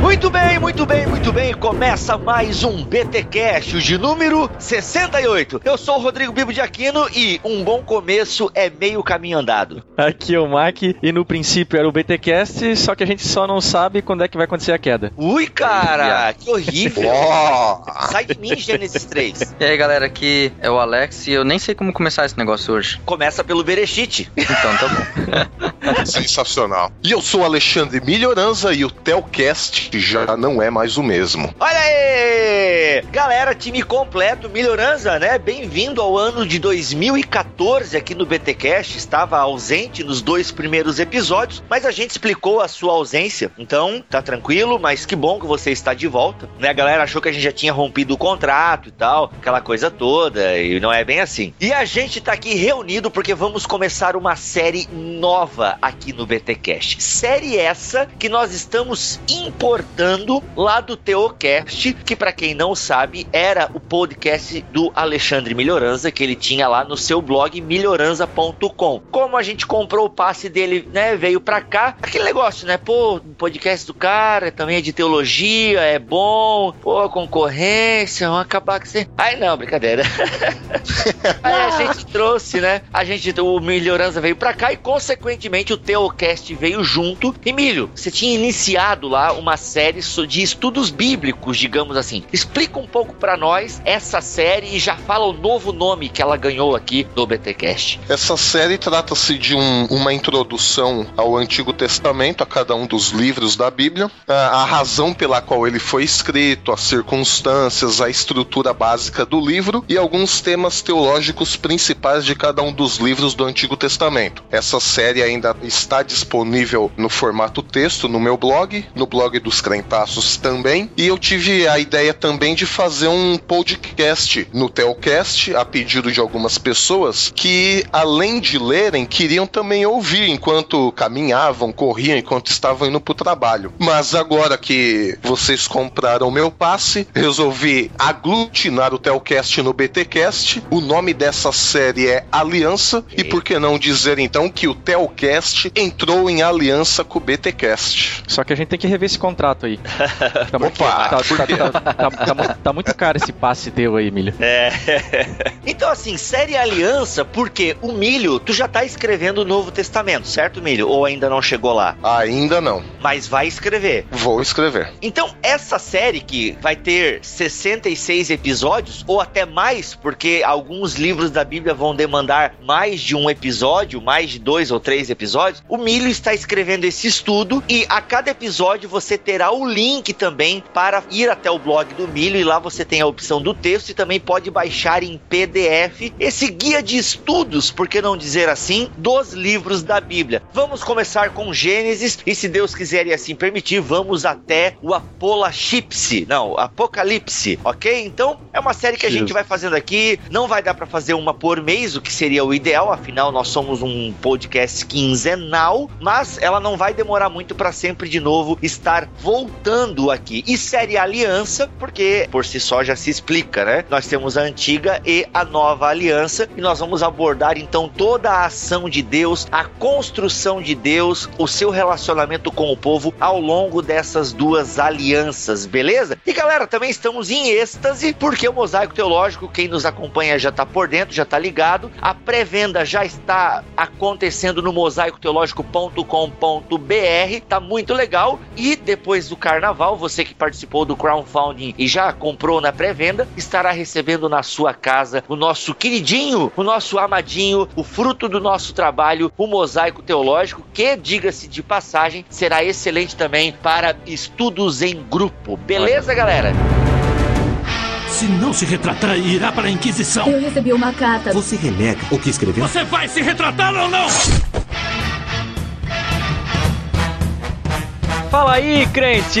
Muito bem, muito bem, muito bem. Começa mais um BTcast de número 68. Eu sou o Rodrigo Bibo de Aquino e um bom começo é meio caminho andado. Aqui é o Mac e no princípio era o BTcast, só que a gente só não sabe quando é que vai acontecer a queda. Ui, cara, que horrível. Sai de mim, Gênesis 3. E aí, galera, aqui é o Alex e eu nem sei como começar esse negócio hoje. Começa pelo Berechite. Então tá bom. Sensacional. E eu sou Alexandre Melhoranza e o Telcast já não é mais o mesmo. Olha aí! Galera, time completo, Melhorança, né? Bem-vindo ao ano de 2014 aqui no BTcast. Estava ausente nos dois primeiros episódios, mas a gente explicou a sua ausência. Então, tá tranquilo, mas que bom que você está de volta. Né? A galera achou que a gente já tinha rompido o contrato e tal, aquela coisa toda, e não é bem assim. E a gente tá aqui reunido porque vamos começar uma série nova aqui no BTcast. Série essa que nós estamos importando lá do Teocast, que para quem não sabe, era o podcast do Alexandre Melhoranza, que ele tinha lá no seu blog melhoranza.com. Como a gente comprou o passe dele, né, veio pra cá, aquele negócio, né, pô, o podcast do cara também é de teologia, é bom, pô, concorrência, vamos acabar com você. Aí não, brincadeira. Aí a gente trouxe, né, a gente, o Melhoranza veio pra cá e consequentemente o Teocast veio junto. Emílio, você tinha iniciado lá uma série de estudos bíblicos, digamos assim. Explica um pouco para nós essa série e já fala o novo nome que ela ganhou aqui no BTcast. Essa série trata-se de um, uma introdução ao Antigo Testamento, a cada um dos livros da Bíblia, a, a razão pela qual ele foi escrito, as circunstâncias, a estrutura básica do livro e alguns temas teológicos principais de cada um dos livros do Antigo Testamento. Essa série ainda está disponível no formato texto no meu blog, no blog dos Crentaços também, e eu tive a ideia também de fazer um podcast no Telcast, a pedido de algumas pessoas que, além de lerem, queriam também ouvir enquanto caminhavam, corriam, enquanto estavam indo para o trabalho. Mas agora que vocês compraram meu passe, resolvi aglutinar o Telcast no BTcast. O nome dessa série é Aliança, e por que não dizer então que o Telcast entrou em aliança com o BTcast? Só que a gente tem que rever esse contrato aí. Tá muito, Opa, tá, tá- tá- tá- tá tá muito caro esse passe teu aí, Milho. É. Então, assim, série Aliança, porque o Milho, tu já tá escrevendo o Novo Testamento, certo, Milho? Ou ainda não chegou lá? Ainda não. Mas vai escrever. Vou escrever. Então, essa série que vai ter 66 episódios, ou até mais, porque alguns livros da Bíblia vão demandar mais de um episódio, mais de dois ou três episódios, o Milho está escrevendo esse estudo e a cada episódio você terá o link também para ir até o blog do Milho e lá você tem a opção do texto e também pode baixar em PDF esse guia de estudos, por que não dizer assim, dos livros da Bíblia. Vamos começar com Gênesis e se Deus quiser e assim permitir, vamos até o Apolachipse, não, Apocalipse, ok? Então é uma série que a gente vai fazendo aqui, não vai dar para fazer uma por mês, o que seria o ideal, afinal nós somos um podcast quinzenal, mas ela não vai demorar muito para sempre de novo estar voltando aqui. E série Aliança, porque por si só já se explica, né? Nós temos a antiga e a nova aliança e nós vamos abordar então toda a ação de Deus, a construção de Deus, o seu relacionamento com o povo ao longo dessas duas alianças, beleza? E galera, também estamos em êxtase porque o Mosaico Teológico, quem nos acompanha já tá por dentro, já tá ligado. A pré-venda já está acontecendo no mosaicoteológico.com.br, tá muito legal. E depois do carnaval, você que participou do crowdfunding e já comprou na pré-venda, estará recebendo na sua casa o nosso queridinho, o nosso amadinho, o fruto do nosso trabalho, o Mosaico Teológico, que, diga-se de passagem, será excelente também para estudos em grupo. Beleza, galera? Se não se retratar, irá para a Inquisição. Eu recebi uma carta. Você renega o que escreveu? Você vai se retratar ou não? Fala aí, crente!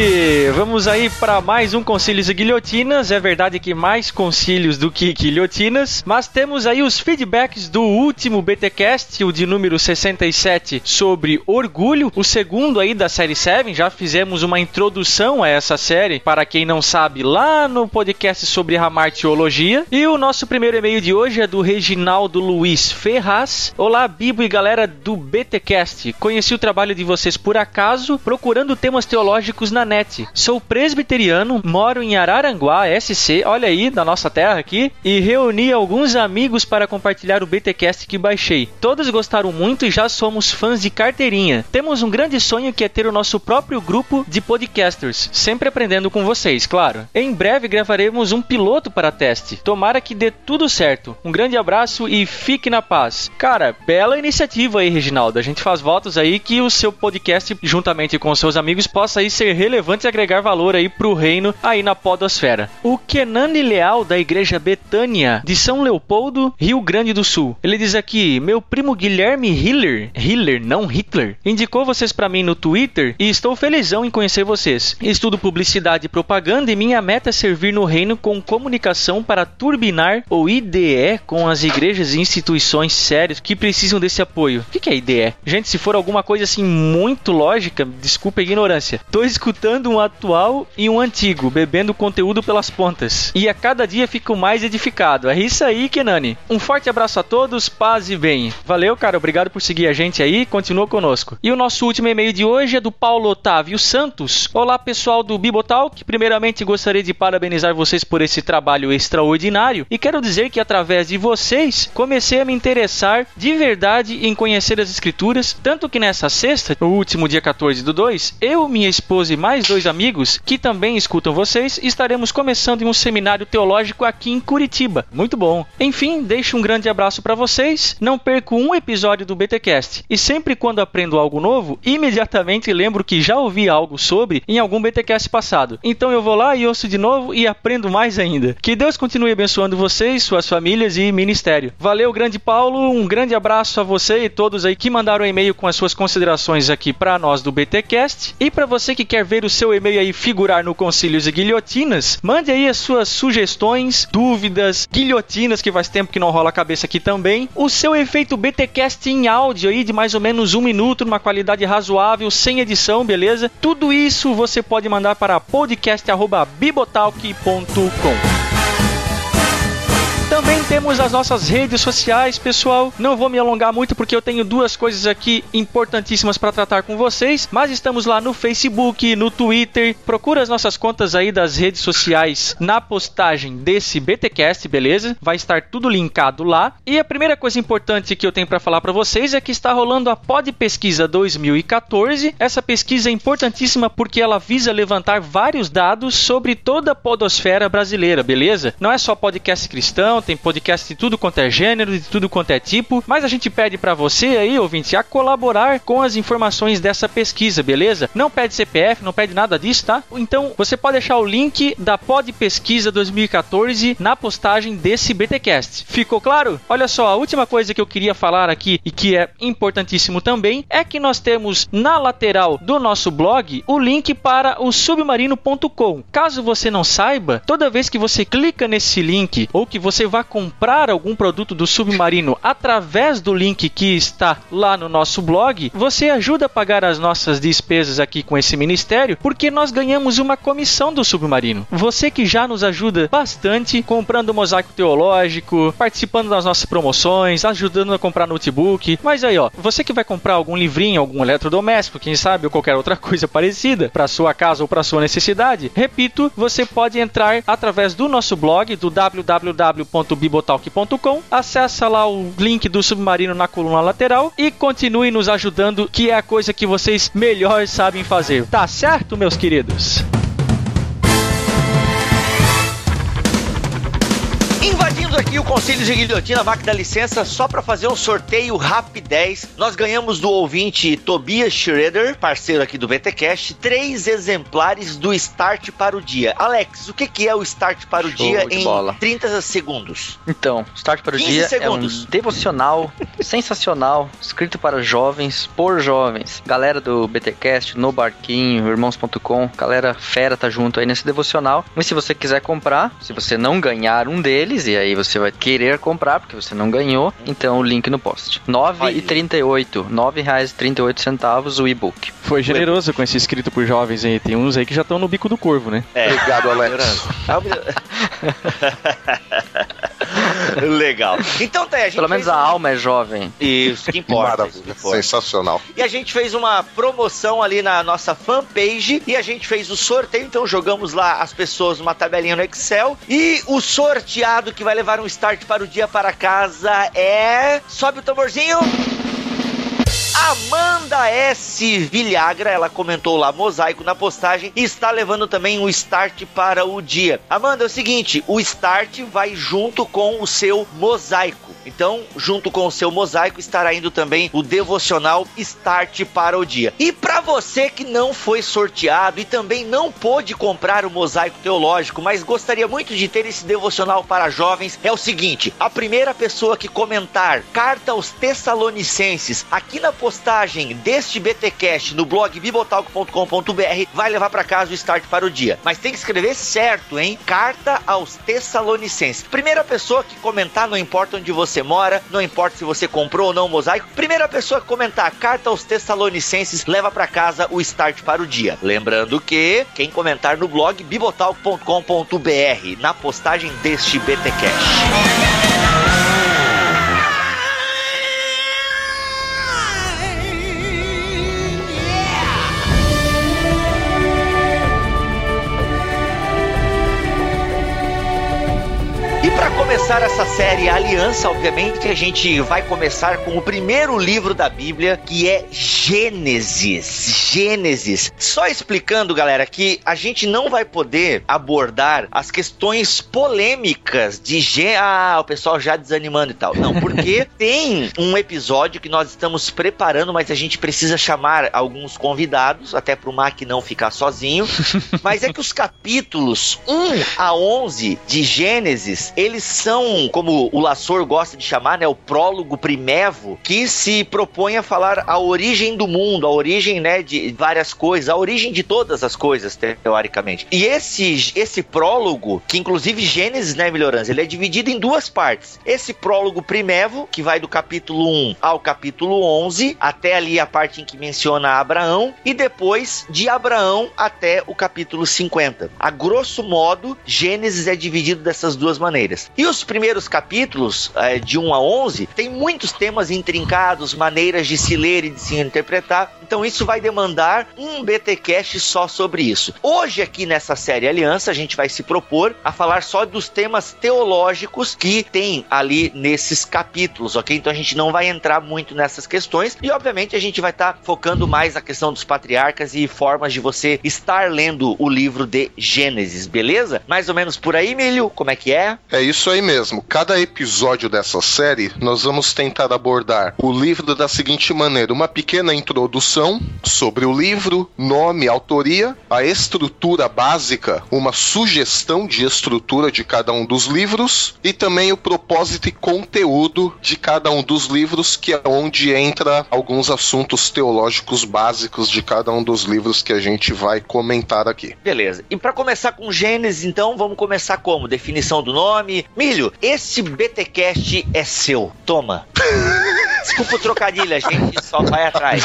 Vamos aí para mais um Concílios e Guilhotinas. É verdade que mais concílios do que guilhotinas, mas temos aí os feedbacks do último BTcast, o de número 67, sobre orgulho, o segundo aí da série 7. Já fizemos uma introdução a essa série, para quem não sabe, lá no podcast sobre Ramar Teologia. E o nosso primeiro e-mail de hoje é do Reginaldo Luiz Ferraz. Olá, Bibo e galera do BTcast. Conheci o trabalho de vocês por acaso, procurando temas teológicos na net. Sou presbiteriano, moro em Araranguá, SC, olha aí, da nossa terra aqui, e reuni alguns amigos para compartilhar o BTcast que baixei. Todos gostaram muito e já somos fãs de carteirinha. Temos um grande sonho que é ter o nosso próprio grupo de podcasters, sempre aprendendo com vocês, claro. Em breve gravaremos um piloto para teste. Tomara que dê tudo certo. Um grande abraço e fique na paz. Cara, bela iniciativa aí, Reginaldo. A gente faz votos aí que o seu podcast, juntamente com seus amigos, possa aí ser relevante e agregar valor aí pro reino aí na podosfera. O Kenani Leal da Igreja Betânia de São Leopoldo, Rio Grande do Sul. Ele diz aqui: "Meu primo Guilherme Hiller, Hiller, não Hitler, indicou vocês para mim no Twitter e estou felizão em conhecer vocês. Estudo publicidade e propaganda e minha meta é servir no reino com comunicação para turbinar o IDE com as igrejas e instituições sérias que precisam desse apoio. O que é IDE? Gente, se for alguma coisa assim muito lógica, desculpa a ignorância. Tô escutando um atual e um antigo, bebendo conteúdo pelas pontas. E a cada dia fico mais edificado. É isso aí, Kenani. Um forte abraço a todos, paz e bem. Valeu, cara. Obrigado por seguir a gente aí. Continua conosco. E o nosso último e-mail de hoje é do Paulo Otávio Santos. Olá, pessoal do Bibotalk. Primeiramente, gostaria de parabenizar vocês por esse trabalho extraordinário e quero dizer que através de vocês comecei a me interessar de verdade em conhecer as escrituras, tanto que nessa sexta, no último dia 14 do 2, eu, minha esposa e mais dois amigos que também escutam vocês, estaremos começando em um seminário teológico aqui em Curitiba. Muito bom. Enfim, deixo um grande abraço para vocês. Não perco um episódio do BTcast e sempre quando aprendo algo novo, imediatamente lembro que já ouvi algo sobre em algum BTcast passado. Então eu vou lá e ouço de novo e aprendo mais ainda. Que Deus continue abençoando vocês, suas famílias e ministério. Valeu, grande Paulo. Um grande abraço a você e todos aí que mandaram e-mail com as suas considerações aqui para nós do BTcast. E para você que quer ver o seu e-mail aí figurar no Concílios e Guilhotinas, mande aí as suas sugestões, dúvidas, guilhotinas que faz tempo que não rola a cabeça aqui também. O seu efeito BTcast em áudio aí de mais ou menos um minuto, numa qualidade razoável, sem edição, beleza? Tudo isso você pode mandar para podcast@bibotalk.com. Também temos as nossas redes sociais, pessoal. Não vou me alongar muito porque eu tenho duas coisas aqui importantíssimas para tratar com vocês, mas estamos lá no Facebook, no Twitter. Procura as nossas contas aí das redes sociais na postagem desse BTcast, beleza? Vai estar tudo linkado lá. E a primeira coisa importante que eu tenho para falar para vocês é que está rolando a Pod Pesquisa 2014. Essa pesquisa é importantíssima porque ela visa levantar vários dados sobre toda a podosfera brasileira, beleza? Não é só podcast cristão, tem podcast de tudo quanto é gênero, de tudo quanto é tipo, mas a gente pede para você aí, ouvinte, a colaborar com as informações dessa pesquisa, beleza? Não pede CPF, não pede nada disso, tá? Então, você pode deixar o link da Pod Pesquisa 2014 na postagem desse BTcast. Ficou claro? Olha só, a última coisa que eu queria falar aqui e que é importantíssimo também é que nós temos na lateral do nosso blog o link para o submarino.com. Caso você não saiba, toda vez que você clica nesse link ou que você vai comprar algum produto do Submarino através do link que está lá no nosso blog, você ajuda a pagar as nossas despesas aqui com esse ministério, porque nós ganhamos uma comissão do Submarino. Você que já nos ajuda bastante comprando mosaico teológico, participando das nossas promoções, ajudando a comprar notebook. Mas aí, ó, você que vai comprar algum livrinho, algum eletrodoméstico, quem sabe, ou qualquer outra coisa parecida para sua casa ou para sua necessidade, repito, você pode entrar através do nosso blog do www.bibotalk.com, acessa lá o link do submarino na coluna lateral e continue nos ajudando, que é a coisa que vocês melhor sabem fazer. Tá certo, meus queridos? Começando aqui o Conselho de Guilhotina, Mac da licença, só para fazer um sorteio rapidez. Nós ganhamos do ouvinte Tobias Schroeder, parceiro aqui do BTcast, três exemplares do Start para o Dia. Alex, o que, que é o Start para o Show Dia em bola. 30 segundos? Então, Start para o 15 Dia segundos. é um devocional sensacional, escrito para jovens, por jovens. Galera do BTcast, no Barquinho, Irmãos.com, galera fera tá junto aí nesse devocional. E se você quiser comprar, se você não ganhar um deles, e aí você vai querer comprar, porque você não ganhou, então o link no post. R$ 9,38, R$ 9,38 o e-book. Foi generoso com esse escrito por jovens aí. Tem uns aí que já estão no bico do corvo, né? É. Obrigado, Alex. Legal. Então tá, aí, a gente Pelo menos a um- alma é jovem. Isso, que importa. isso que Maravilha, importa. sensacional. E a gente fez uma promoção ali na nossa fanpage e a gente fez o sorteio, então jogamos lá as pessoas numa tabelinha no Excel e o sorteado que vai levar um start para o dia para casa é. Sobe o tamborzinho. Amanda S. Vilhagra, ela comentou lá mosaico na postagem e está levando também o start para o dia. Amanda, é o seguinte: o start vai junto com o seu mosaico. Então, junto com o seu mosaico, estará indo também o devocional Start para o dia. E para você que não foi sorteado e também não pôde comprar o mosaico teológico, mas gostaria muito de ter esse devocional para jovens, é o seguinte: a primeira pessoa que comentar carta aos Tessalonicenses aqui na postagem deste BTcast no blog bibotalk.com.br vai levar para casa o Start para o dia. Mas tem que escrever certo, hein? Carta aos Tessalonicenses. Primeira pessoa que comentar, não importa onde você mora, não importa se você comprou ou não o mosaico, primeira pessoa que comentar carta aos Tessalonicenses leva para casa o Start para o dia. Lembrando que quem comentar no blog bibotalk.com.br na postagem deste BTcast. Começar essa série Aliança, obviamente, a gente vai começar com o primeiro livro da Bíblia, que é Gênesis. Gênesis. Só explicando, galera, que a gente não vai poder abordar as questões polêmicas de Gê... Ah, o pessoal já desanimando e tal. Não, porque tem um episódio que nós estamos preparando, mas a gente precisa chamar alguns convidados, até pro Mac não ficar sozinho. Mas é que os capítulos 1 a 11 de Gênesis, eles são, como o Lassor gosta de chamar, né, o prólogo primevo, que se propõe a falar a origem do mundo, a origem, né, de várias coisas, a origem de todas as coisas, teoricamente. E esse, esse prólogo, que inclusive Gênesis, né, Melhorança, ele é dividido em duas partes. Esse prólogo primevo, que vai do capítulo 1 ao capítulo 11, até ali a parte em que menciona Abraão, e depois de Abraão até o capítulo 50. A grosso modo, Gênesis é dividido dessas duas maneiras. E os primeiros capítulos, eh, de 1 a 11, tem muitos temas intrincados, maneiras de se ler e de se interpretar. Então isso vai demandar um BTcast só sobre isso. Hoje aqui nessa série Aliança, a gente vai se propor a falar só dos temas teológicos que tem ali nesses capítulos, ok? Então a gente não vai entrar muito nessas questões e obviamente a gente vai estar focando mais na questão dos patriarcas e formas de você estar lendo o livro de Gênesis, beleza? Mais ou menos por aí, Milho, como é que é? É isso aí mesmo. Cada episódio dessa série, nós vamos tentar abordar o livro da seguinte maneira: uma pequena introdução sobre o livro, nome, autoria, a estrutura básica, uma sugestão de estrutura de cada um dos livros e também o propósito e conteúdo de cada um dos livros, que é onde entra alguns assuntos teológicos básicos de cada um dos livros que a gente vai comentar aqui. Beleza. E para começar com Gênesis, então, vamos começar como? Definição do nome. Milho, esse BTcast é seu. Toma. Desculpa o trocadilho, a gente só vai atrás.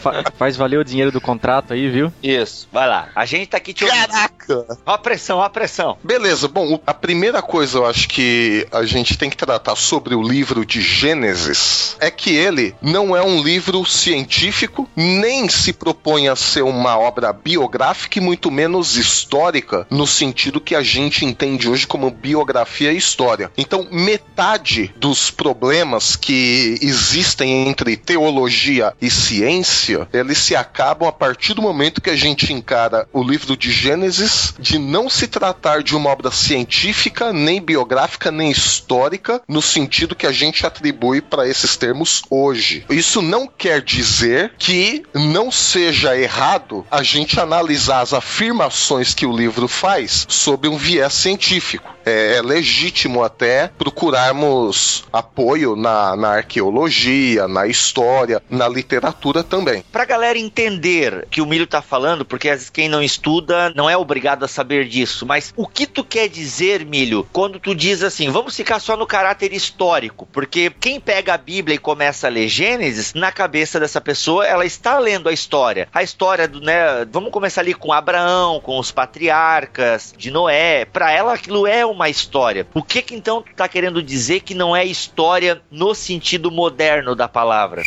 Fa- faz valer o dinheiro do contrato aí, viu? Isso, vai lá. A gente tá aqui te ouvindo. Caraca! Ó a pressão, ó a pressão. Beleza, bom, a primeira coisa eu acho que a gente tem que tratar sobre o livro de Gênesis é que ele não é um livro científico, nem se propõe a ser uma obra biográfica e muito menos histórica, no sentido que a gente entende hoje como biografia e história. Então, metade dos problemas que existem existem entre teologia e ciência, eles se acabam a partir do momento que a gente encara o livro de Gênesis de não se tratar de uma obra científica, nem biográfica, nem histórica, no sentido que a gente atribui para esses termos hoje. Isso não quer dizer que não seja errado a gente analisar as afirmações que o livro faz sob um viés científico. É, é legítimo até procurarmos apoio na, na arqueologia, na história, na literatura também. Pra galera entender que o Milho tá falando, porque às vezes quem não estuda não é obrigado a saber disso, mas o que tu quer dizer, Milho, quando tu diz assim, vamos ficar só no caráter histórico, porque quem pega a Bíblia e começa a ler Gênesis, na cabeça dessa pessoa, ela está lendo a história. A história do, né, vamos começar ali com Abraão, com os patriarcas, de Noé, para ela aquilo é uma história. O que que então tu tá querendo dizer que não é história no sentido moderno da palavra?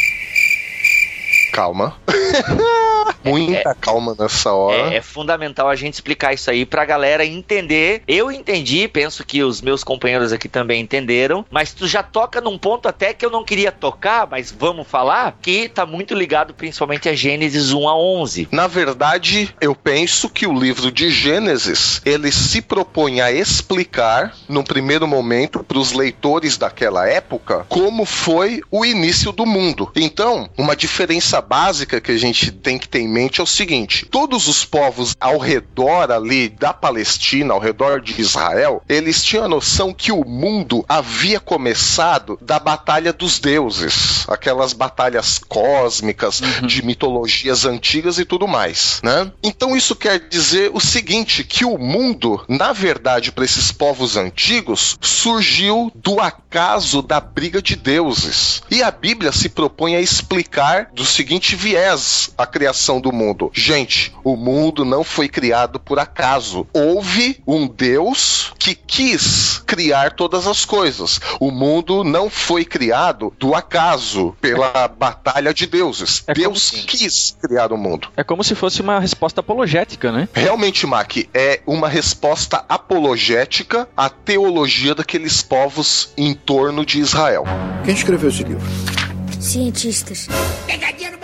Calma. Muita é, calma nessa hora. É, é, fundamental a gente explicar isso aí pra galera entender. Eu entendi, penso que os meus companheiros aqui também entenderam, mas tu já toca num ponto até que eu não queria tocar, mas vamos falar, que tá muito ligado principalmente a Gênesis 1 a 11. Na verdade, eu penso que o livro de Gênesis, ele se propõe a explicar, num primeiro momento, para os leitores daquela época, como foi o início do mundo. Então, uma diferença básica que a gente tem que ter em mente é o seguinte: todos os povos ao redor ali da Palestina, ao redor de Israel, eles tinham a noção que o mundo havia começado da batalha dos deuses, aquelas batalhas cósmicas uhum. de mitologias antigas e tudo mais, né? Então isso quer dizer o seguinte, que o mundo, na verdade, para esses povos antigos, surgiu do acaso da briga de deuses. E a Bíblia se propõe a explicar do seguinte viés a criação do mundo. Gente, o mundo não foi criado por acaso. Houve um Deus que quis criar todas as coisas. O mundo não foi criado do acaso, pela batalha de deuses. É Deus quis criar o mundo. É como se fosse uma resposta apologética, né? Realmente, Mac, é uma resposta apologética à teologia daqueles povos em torno de Israel. Quem escreveu esse livro? Cientistas. Pegadinha no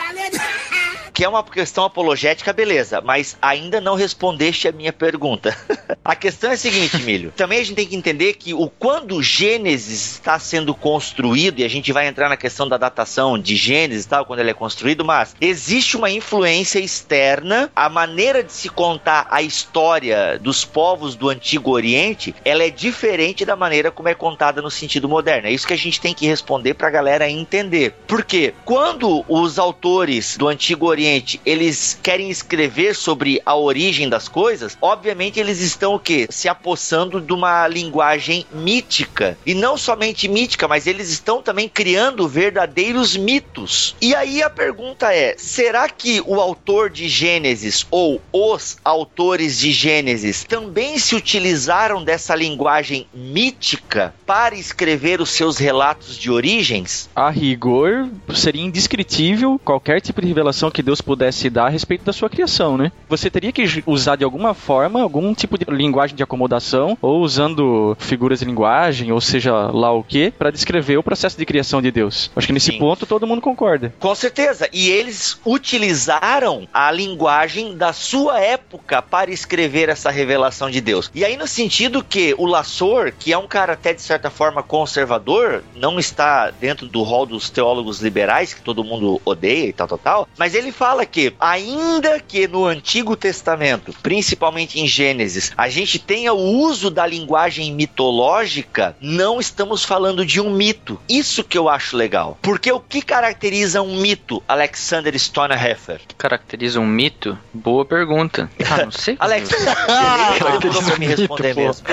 que é uma questão apologética, beleza, mas ainda não respondeste a minha pergunta. a questão é a seguinte, Milho. Também a gente tem que entender que o quando Gênesis está sendo construído, e a gente vai entrar na questão da datação de Gênesis e tal, quando ele é construído, mas existe uma influência externa, a maneira de se contar a história dos povos do Antigo Oriente, ela é diferente da maneira como é contada no sentido moderno. É isso que a gente tem que responder para a galera entender. Porque quando os autores do Antigo Oriente Eles querem escrever sobre a origem das coisas, obviamente eles estão o quê? Se apossando de uma linguagem mítica. E não somente mítica, mas eles estão também criando verdadeiros mitos. E aí a pergunta é: será que o autor de Gênesis ou os autores de Gênesis também se utilizaram dessa linguagem mítica para escrever os seus relatos de origens? A rigor, seria indescritível qualquer tipo de revelação que Deus Deus pudesse dar a respeito da sua criação, né? Você teria que usar de alguma forma algum tipo de linguagem de acomodação, ou usando figuras de linguagem, ou seja lá o que, para descrever o processo de criação de Deus. Acho que nesse Sim. ponto todo mundo concorda. Com certeza. E eles utilizaram a linguagem da sua época para escrever essa revelação de Deus. E aí, no sentido que o Lassor, que é um cara até de certa forma conservador, não está dentro do rol dos teólogos liberais, que todo mundo odeia e tal, tal, tal, mas ele fala fala que, ainda que no Antigo Testamento, principalmente em Gênesis, a gente tenha o uso da linguagem mitológica, não estamos falando de um mito. Isso que eu acho legal. Porque o que caracteriza um mito, Alexander Stonerheffer? que caracteriza um mito? Boa pergunta. Ah, não sei. Alex, me responder mito, mesmo.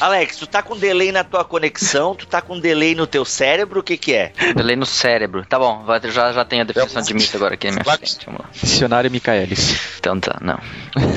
Alex, tu tá com delay na tua conexão, tu tá com delay no teu cérebro, o que que é? Delay no cérebro. Tá bom, já, já tenho a definição de mito agora aqui na minha frente. Vamos lá. Dicionário Michaelis. Então tá, não.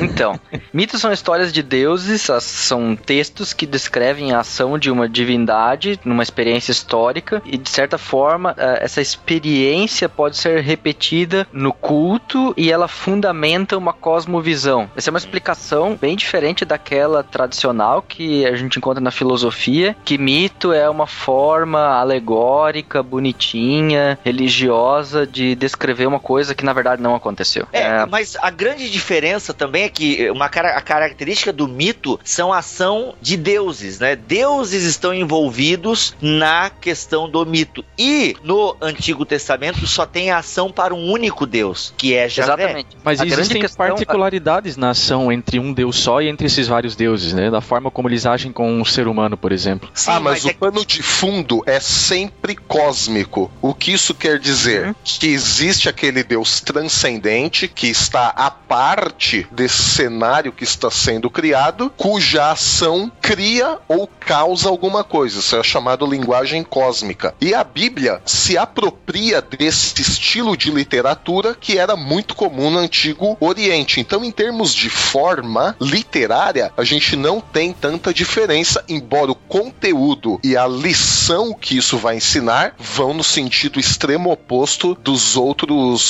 Então, mitos são histórias de deuses, são textos que descrevem a ação de uma divindade numa experiência histórica e de certa forma eh, essa experiência pode ser repetida no culto e ela fundamenta uma cosmovisão. Essa é uma explicação bem diferente daquela tradicional que a gente gente encontra na filosofia, que mito é uma forma alegórica, bonitinha, religiosa de descrever uma coisa que na verdade não aconteceu. É, mas a grande diferença também é que uma cara- a característica do mito são a ação de deuses, né? Deuses estão envolvidos na questão do mito. E no Antigo Testamento só tem a ação para um único Deus, que é Javé. Exatamente. Mas A existem questão- particularidades na ação entre um deus só e entre esses vários deuses, né? Da forma como eles agem com um ser humano, por exemplo. Sim, ah, mas, é o pano de fundo é sempre cósmico. O que isso quer dizer? Uhum. Que existe aquele Deus transcendente que está à parte desse cenário que está sendo criado, cuja ação cria ou causa alguma coisa. Isso é chamado linguagem cósmica. E a Bíblia se apropria desse estilo de literatura que era muito comum no Antigo Oriente. Então, em termos de forma literária, a gente não tem tanta diferença, embora o conteúdo e a lição que isso vai ensinar vão no sentido extremo oposto dos outros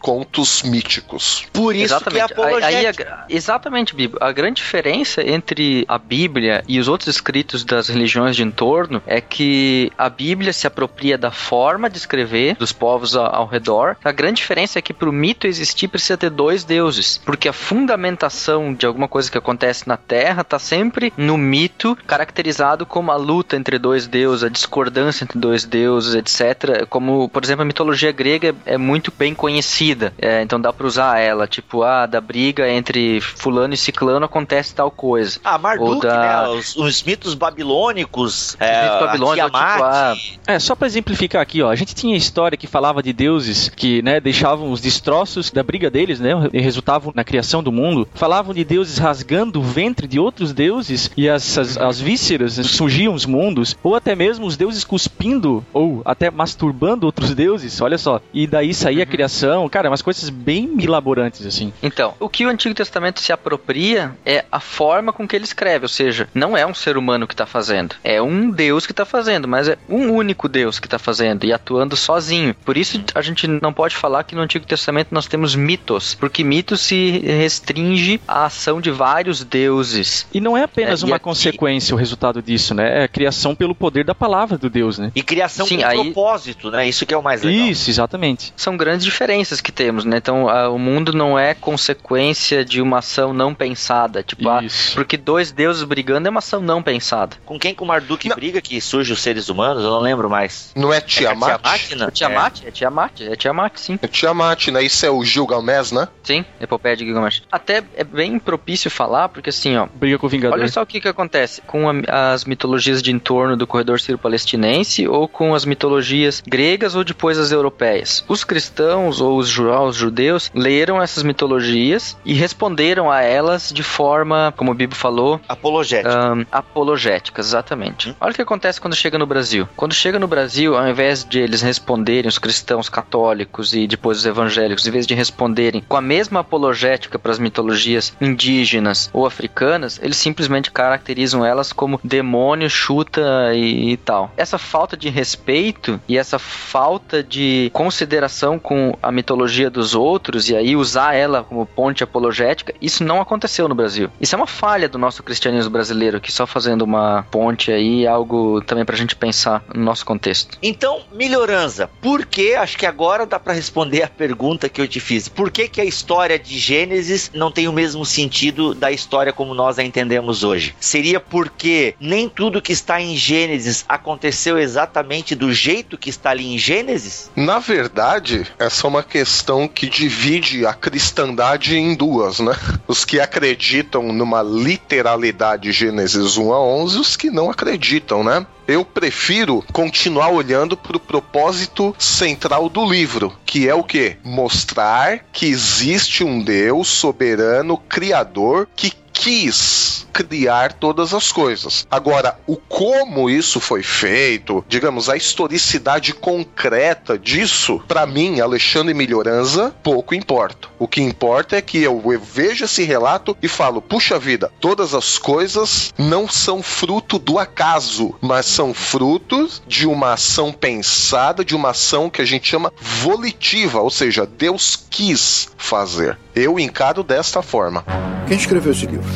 contos míticos. Por isso que é Aí- aí apologética. a- exatamente, Bíblia. A grande diferença entre a Bíblia e os outros escritos das religiões de entorno é que a Bíblia se apropria da forma de escrever dos povos ao redor. A grande diferença é que para o mito existir precisa ter dois deuses, porque a fundamentação de alguma coisa que acontece na Terra está sempre no mito, caracterizado como a luta entre dois deuses, a discordância entre dois deuses, etc. Como, por exemplo, a mitologia grega é muito bem conhecida, É, então dá para usar ela, tipo, ah, da briga entre fulano e ciclano acontece tal coisa. Ah, Marduk, Ou da- né? Os, os mitos babilônicos. é, mitos babilônicos, a Tiamat. tipo, É, só pra exemplificar aqui, ó, a gente tinha história que falava de deuses que, né, deixavam os destroços da briga deles, né, e resultavam na criação do mundo. Falavam de deuses rasgando o ventre de outros deuses e as, as, as vísceras surgiam os mundos, ou até mesmo os deuses cuspindo ou até masturbando outros deuses, olha só. E daí saía a criação, cara, umas coisas bem milaborantes assim. Então, o que o Antigo Testamento se apropria é a forma com que ele escreve, ou seja, não é um ser humano que está fazendo, é um Deus que está fazendo, mas é um único Deus que está fazendo e atuando sozinho. Por isso a gente não pode falar que no Antigo Testamento nós temos mitos, porque mitos se restringe à ação de vários deuses. E não é apenas É, uma aqui- consequência o resultado disso, né? É a criação pelo poder da palavra do Deus, né? E criação Sim, com aí- propósito, né? Isso que é o mais legal. Isso, exatamente. São grandes diferenças que temos, né? Então, a- o mundo não é consequência de uma ação não pensada. Tipo, ah, porque dois deuses brigando é uma ação não pensada. Com quem que o Marduk Não. briga que surge os seres humanos? Eu não lembro mais. Não é É a Tiamat? Tiamat, né? É Tiamat? É Tiamat, é Tiamat, sim. É Tiamat, né? Isso é o Gilgamesh, né? Sim, Epopeia de Gilgamesh. Até é bem propício falar, porque assim, ó, Briga com o Vingador. Olha só o que, que acontece com a- as mitologias de entorno do corredor sírio-palestinense ou com as mitologias gregas ou depois as europeias. Os cristãos ou os, os judeus leram essas mitologias e responderam a elas de forma, como o Bíblia falou, Apologética. Ahn, apologéticas, exatamente. Olha o que acontece quando chega no Brasil. Quando chega no Brasil, ao invés de eles responderem, os cristãos católicos e depois os evangélicos, em vez de responderem com a mesma apologética para as mitologias indígenas ou africanas, eles simplesmente caracterizam elas como demônio, chuta e, e tal. Essa falta de respeito e essa falta de consideração com a mitologia dos outros e aí usar ela como ponte apologética, isso não aconteceu no Brasil. Isso é uma falha do nosso cristianismo brasileiro, que só fazendo uma ponte aí, é algo também pra gente pensar no nosso contexto. Então, melhorança, por que, acho que agora dá pra responder a pergunta que eu te fiz, por que que a história de Gênesis não tem o mesmo sentido da história como nós a entendemos hoje? Seria porque nem tudo que está em Gênesis aconteceu exatamente do jeito que está ali em Gênesis? Na verdade, essa é uma questão que divide a cristandade em duas, né? Os que acreditam numa literalidade Gênesis 1 a 11, os que não acreditam, né? Eu prefiro continuar olhando para o propósito central do livro, que é o quê? Mostrar que existe um Deus soberano, criador, que quis criar todas as coisas. Agora, o como isso foi feito, digamos, a historicidade concreta disso, para mim, Alexandre Melhoranza, pouco importa. O que importa é que eu vejo esse relato e falo: puxa vida, todas as coisas não são fruto do acaso, mas são frutos de uma ação pensada, de uma ação que a gente chama volitiva, ou seja, Deus quis fazer. Eu encaro desta forma. Quem escreveu esse livro?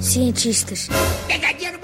Cientistas. Pegadinha.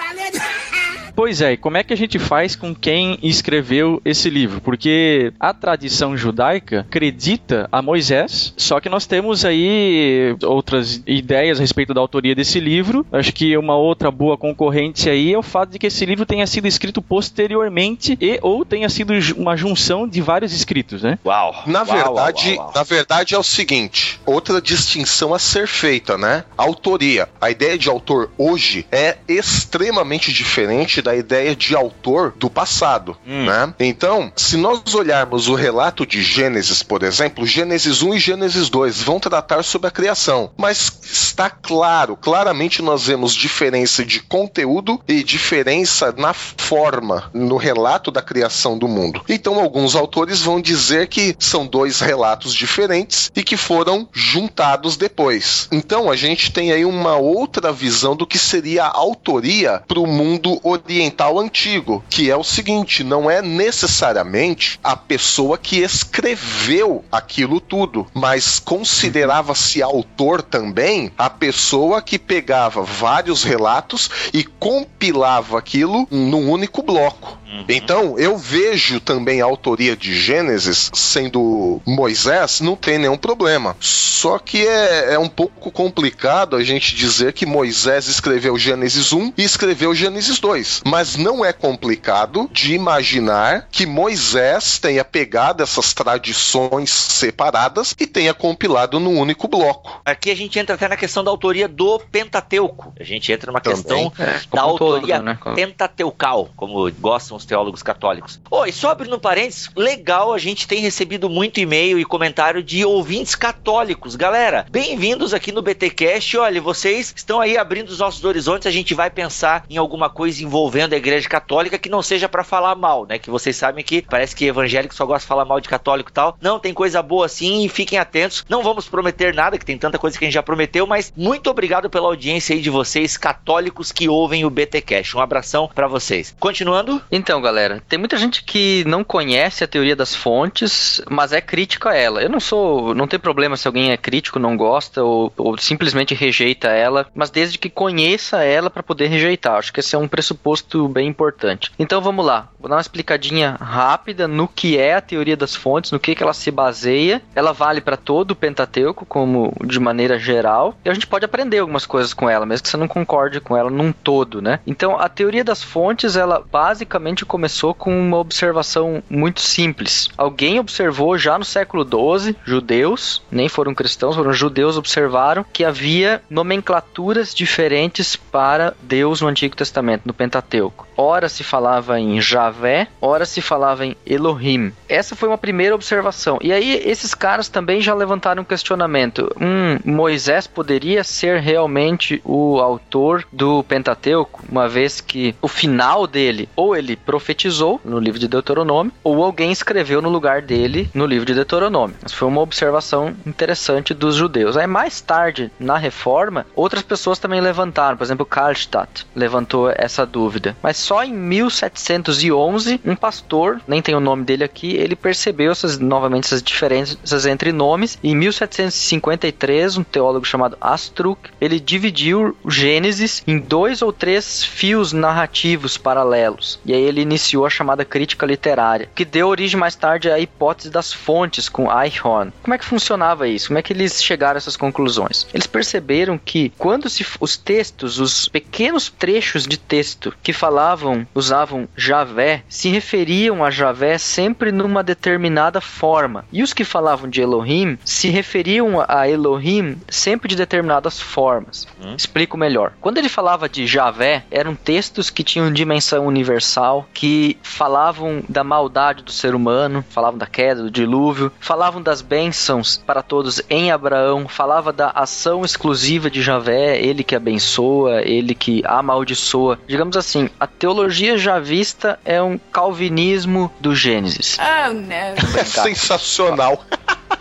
Pois é, e como é que a gente faz com quem escreveu esse livro? Porque a tradição judaica acredita a Moisés, só que nós temos aí outras ideias a respeito da autoria desse livro. Acho que uma outra boa concorrente aí é o fato de que esse livro tenha sido escrito posteriormente e ou tenha sido uma junção de vários escritos, né? Uau! Na Uau, verdade, uau, uau, uau. na verdade é o seguinte, outra distinção a ser feita, né? Autoria. A ideia de autor hoje é extremamente diferente da ideia de autor do passado, Hum. né? Então, se nós olharmos o relato de Gênesis, por exemplo, Gênesis 1 e Gênesis 2 vão tratar sobre a criação, mas está claro, claramente nós vemos diferença de conteúdo e diferença na forma, no relato da criação do mundo. Então, alguns autores vão dizer que são dois relatos diferentes e que foram juntados depois. Então, a gente tem aí uma outra visão do que seria a autoria para o mundo oriental antigo, que é o seguinte: não é necessariamente a pessoa que escreveu aquilo tudo, mas considerava-se autor também a pessoa que pegava vários relatos e compilava aquilo num único bloco. Então, eu vejo também a autoria de Gênesis sendo Moisés, não tem nenhum problema. Só que é, é um pouco complicado a gente dizer que Moisés escreveu Gênesis 1 e escreveu Gênesis 2. Mas não é complicado de imaginar que Moisés tenha pegado essas tradições separadas e tenha compilado num único bloco. Aqui a gente entra até na questão da autoria do Pentateuco. A gente entra numa Também. questão É, da um todo, autoria né? pentateucal, como gostam os teólogos católicos. Oh, e só abrindo um parênteses, legal, a gente tem recebido muito e-mail e comentário de ouvintes católicos. Galera, bem-vindos aqui no BTcast. Olha, vocês estão aí abrindo os nossos horizontes, a gente vai pensar em alguma coisa envolvendo a Igreja Católica que não seja pra falar mal, né? Que vocês sabem que parece que evangélico só gosta de falar mal de católico e tal. Não, tem coisa boa sim e fiquem atentos. Não vamos prometer nada, que tem tanta coisa que a gente já prometeu, mas muito obrigado pela audiência aí de vocês, católicos que ouvem o BTcast. Um abração pra vocês. Continuando, Então, galera, tem muita gente que não conhece a teoria das fontes, mas é crítica a ela. Eu não sou. Não tem problema se alguém é crítico, não gosta ou, ou simplesmente rejeita ela, mas desde que conheça ela para poder rejeitar. Acho que esse é um pressuposto bem importante. Então vamos lá. Vou dar uma explicadinha rápida no que é a teoria das fontes, no que, que ela se baseia. Ela vale para todo o Pentateuco, como de maneira geral, e a gente pode aprender algumas coisas com ela, mesmo que você não concorde com ela num todo, né? Então a teoria das fontes, ela basicamente começou com uma observação muito simples. Alguém observou já no século XII, judeus, nem foram cristãos, foram judeus, observaram que havia nomenclaturas diferentes para Deus no Antigo Testamento, no Pentateuco. Ora se falava em Javé, ora se falava em Elohim. Essa foi uma primeira observação. E aí esses caras também já levantaram um questionamento. Hum, Moisés poderia ser realmente o autor do Pentateuco, uma vez que o final dele ou ele profetizou no livro de Deuteronômio, ou alguém escreveu no lugar dele no livro de Deuteronômio. Mas foi uma observação interessante dos judeus. Aí mais tarde, na reforma, outras pessoas também levantaram, por exemplo, Karlstadt levantou essa dúvida. Mas só em 1711, um pastor, nem tem o nome dele aqui, ele percebeu essas novamente essas diferenças entre nomes. E em 1753, um teólogo chamado Astruc, ele dividiu o Gênesis em dois ou três fios narrativos paralelos. E aí ele iniciou a chamada crítica literária, que deu origem mais tarde à hipótese das fontes com Eichhorn. Como é que funcionava isso? Como é que eles chegaram a essas conclusões? Eles perceberam que quando se, os textos, os pequenos trechos de texto que falavam, usavam Javé, se referiam a Javé sempre numa determinada forma. E os que falavam de Elohim se referiam a Elohim sempre de determinadas formas. Explico melhor. Quando ele falava de Javé, eram textos que tinham dimensão universal, que falavam da maldade do ser humano, falavam da queda, do dilúvio, falavam das bênçãos para todos em Abraão, falava da ação exclusiva de Javé, ele que abençoa, ele que amaldiçoa. Digamos assim, a teologia javista é um calvinismo do Gênesis. Oh, no. É sensacional.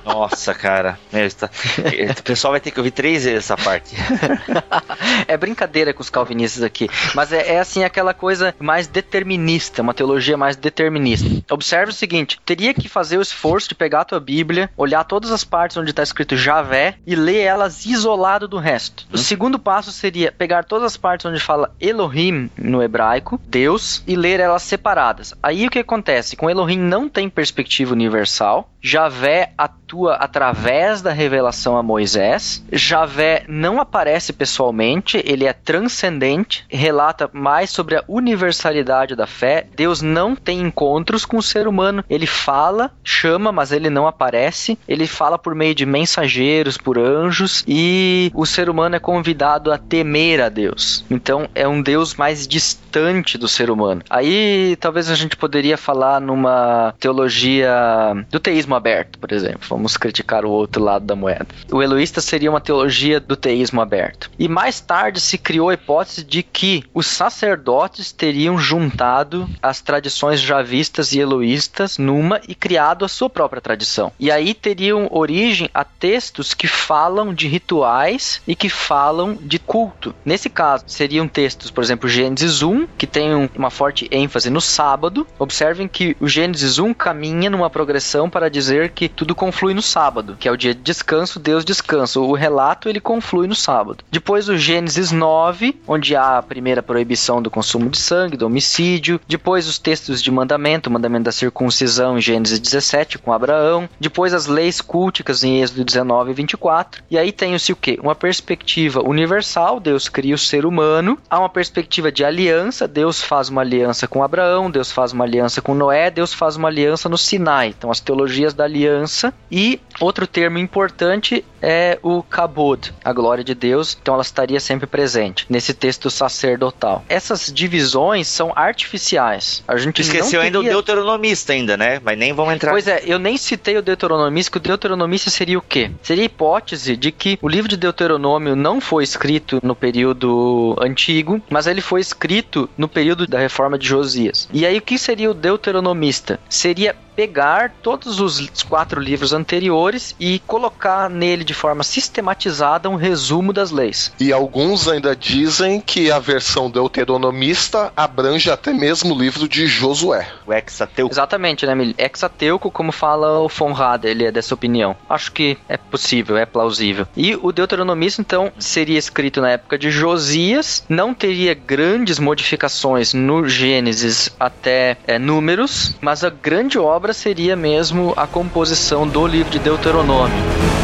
Nossa, cara. Está- O pessoal vai ter que ouvir três vezes essa parte. é brincadeira com os calvinistas aqui, mas é, é, assim aquela coisa mais determinista, uma teologia mais determinista. Observe o seguinte: teria que fazer o esforço de pegar a tua Bíblia, olhar todas as partes onde está escrito Javé e ler elas isolado do resto. O segundo passo seria pegar todas as partes onde fala Elohim no hebraico, Deus, e ler elas separadas. Aí o que acontece? Com Elohim não tem perspectiva universal. Javé atua através da revelação a Moisés. Javé não aparece pessoalmente, ele é transcendente, relata mais sobre a universalidade da fé. Deus não tem encontros com o ser humano, ele fala, chama, mas ele não aparece. Ele fala por meio de mensageiros, por anjos, e o ser humano é convidado a temer a Deus. Então é um Deus mais distante do ser humano. Aí talvez a gente poderia falar numa teologia do teísmo aberto, por exemplo. Vamos criticar o outro lado da moeda. O eloísta seria uma teologia do teísmo aberto. E mais tarde se criou a hipótese de que os sacerdotes teriam juntado as tradições javistas e eloístas numa e criado a sua própria tradição. E aí teriam origem a textos que falam de rituais e que falam de culto. Nesse caso, seriam textos, por exemplo, Gênesis 1, que tem uma forte ênfase no sábado. Observem que o Gênesis 1 caminha numa progressão para dizer que tudo conflui no sábado, que é o dia de descanso, Deus descansa. O relato ele conflui no sábado. Depois o Gênesis 9, onde há a primeira proibição do consumo de sangue, do homicídio. Depois os textos de mandamento, o mandamento da circuncisão em Gênesis 17 com Abraão. Depois as leis culticas em Êxodo 19 e 24. E aí tem-se o que? Uma perspectiva universal, Deus cria o ser humano. Há uma perspectiva de aliança, Deus faz uma aliança com Abraão, Deus faz uma aliança com Noé, Deus faz uma aliança no Sinai. Então as teologias da aliança e outro termo importante é o kabod, a glória de Deus, então ela estaria sempre presente nesse texto sacerdotal. Essas divisões são artificiais. A gente Esqueceu teria... ainda o deuteronomista ainda, né? Mas nem vamos entrar. Pois é, eu nem citei o deuteronomista, que o deuteronomista seria o quê? Seria a hipótese de que o livro de Deuteronômio não foi escrito no período antigo, mas ele foi escrito no período da reforma de Josias. E aí o que seria o deuteronomista? Seria pegar todos os quatro livros anteriores e colocar nele de forma sistematizada um resumo das leis. E alguns ainda dizem que a versão deuteronomista abrange até mesmo o livro de Josué. O Exateuco. Exatamente, né, Mili? Exateuco, como fala o Fonrada, ele é dessa opinião. Acho que é possível, é plausível. E o deuteronomista, então, seria escrito na época de Josias, não teria grandes modificações no Gênesis até é, Números, mas a grande obra seria mesmo a composição do livro de Deuteronômio.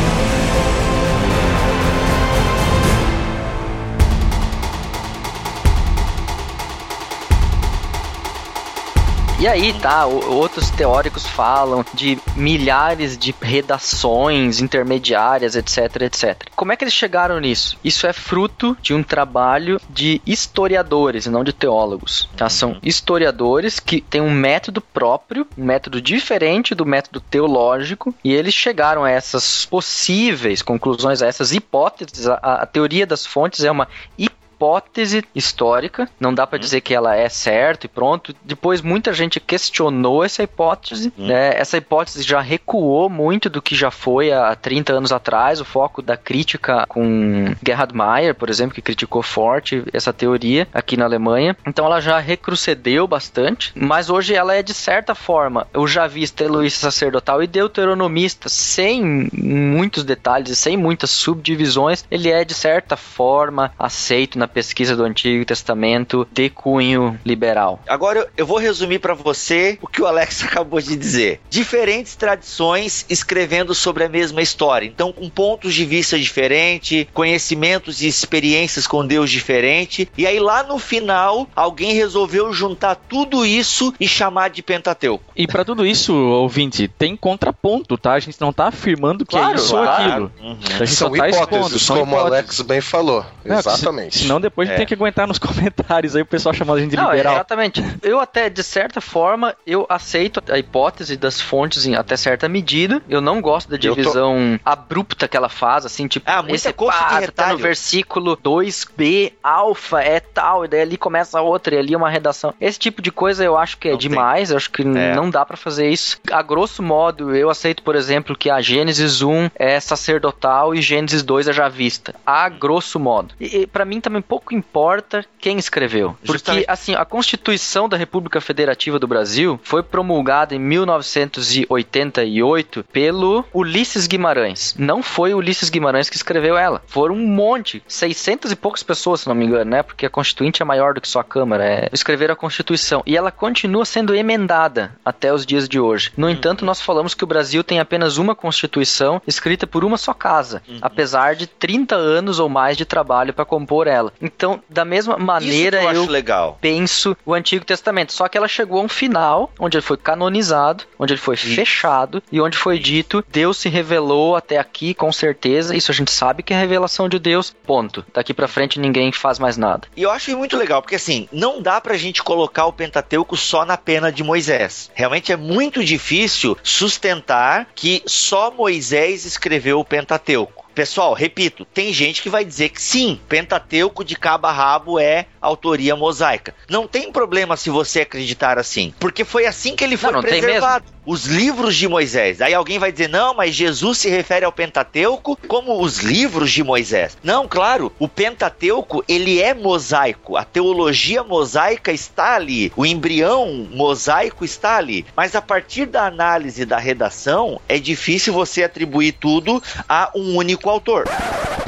E aí, tá, outros teóricos falam de milhares de redações intermediárias, etc, etc. Como é que eles chegaram nisso? Isso é fruto de um trabalho de historiadores e não de teólogos. Tá? São historiadores que têm um método próprio, um método diferente do método teológico, e eles chegaram a essas possíveis conclusões, a essas hipóteses. A, a teoria das fontes é uma hipótese hipótese histórica, não dá para dizer que ela é certa e pronto. Depois muita gente questionou essa hipótese, hum. né? Essa hipótese já recuou muito do que já foi há 30 anos atrás, o foco da crítica com Gerhard Meyer, por exemplo, que criticou forte essa teoria aqui na Alemanha. Então ela já recrucedeu bastante, mas hoje ela é de certa forma, eu já vi eloísta sacerdotal e deuteronomista sem muitos detalhes e sem muitas subdivisões, ele é de certa forma aceito na na pesquisa do Antigo Testamento de cunho liberal. Agora eu vou resumir para você o que o Alex acabou de dizer. Diferentes tradições escrevendo sobre a mesma história, então com pontos de vista diferentes, conhecimentos e experiências com Deus diferente. E aí lá no final alguém resolveu juntar tudo isso e chamar de Pentateuco. E para tudo isso, ouvinte, tem contraponto, tá? A gente não tá afirmando que é claro, é isso claro. ou aquilo. Uhum. A gente são só tá hipóteses, expondo, como o Alex bem falou. Exatamente. Se, senão depois a gente é. tem que aguentar nos comentários aí o pessoal chamando a gente de não, liberal. Exatamente. Eu até, de certa forma, eu aceito a hipótese das fontes em até certa medida. Eu não gosto da divisão tô... abrupta que ela faz, assim, tipo, ah, esse passa tá no versículo 2b, alfa é tal, e daí ali começa outra, e ali uma redação. Esse tipo de coisa eu acho que é não demais, tem. eu acho que é. não dá para fazer isso. A grosso modo, eu aceito, por exemplo, que a Gênesis 1 é sacerdotal e Gênesis 2 é javista. A grosso modo. E, e para mim também pouco importa quem escreveu. Porque, Justamente. assim, a Constituição da República Federativa do Brasil foi promulgada em 1988 pelo Ulisses Guimarães. Não foi o Ulisses Guimarães que escreveu ela. Foram um monte, 600 e poucas pessoas, se não me engano, né? Porque a Constituinte é maior do que só a Câmara. É, escreveram a Constituição. E ela continua sendo emendada até os dias de hoje. No entanto, nós falamos que o Brasil tem apenas uma Constituição escrita por uma só casa, apesar de 30 anos ou mais de trabalho para compor ela. Então, da mesma maneira, eu, eu legal. penso o Antigo Testamento. Só que ela chegou a um final, onde ele foi canonizado, onde ele foi fechado e onde foi dito: Deus se revelou até aqui com certeza. Isso a gente sabe que é a revelação de Deus. Ponto. Daqui pra frente ninguém faz mais nada. E eu acho muito legal, porque assim, não dá pra gente colocar o Pentateuco só na pena de Moisés. Realmente é muito difícil sustentar que só Moisés escreveu o Pentateuco. Pessoal, repito, tem gente que vai dizer que sim, Pentateuco de cabo a rabo é autoria mosaica. Não tem problema se você acreditar assim, porque foi assim que ele foi não tem preservado. Os livros de Moisés. Aí alguém vai dizer, não, mas Jesus se refere ao Pentateuco como os livros de Moisés. Não, claro, o Pentateuco, ele é mosaico. A teologia mosaica está ali. O embrião mosaico está ali. Mas a partir da análise da redação, é difícil você atribuir tudo a um único autor.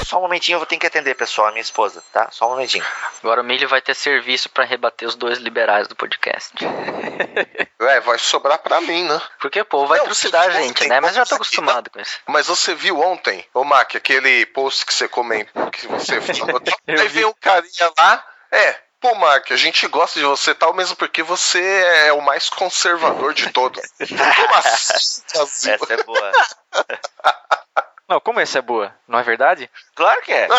Só um momentinho, eu vou ter que atender, pessoal, a minha esposa, tá? Só um momentinho. Agora o Milho vai ter serviço pra rebater os dois liberais do podcast. É, vai sobrar pra mim, né? Porque povo vai trucidar a gente, né? Mas eu já tô isso aqui, acostumado com isso. Mas você viu ontem, ô Mac, aquele post que você comentou, que você falou, aí veio um carinha lá, é, pô Mac, a gente gosta de você tal, mesmo porque você é o mais conservador de todos. Como assim? Essa é boa. Não, como essa é boa? Não é verdade? Claro que é.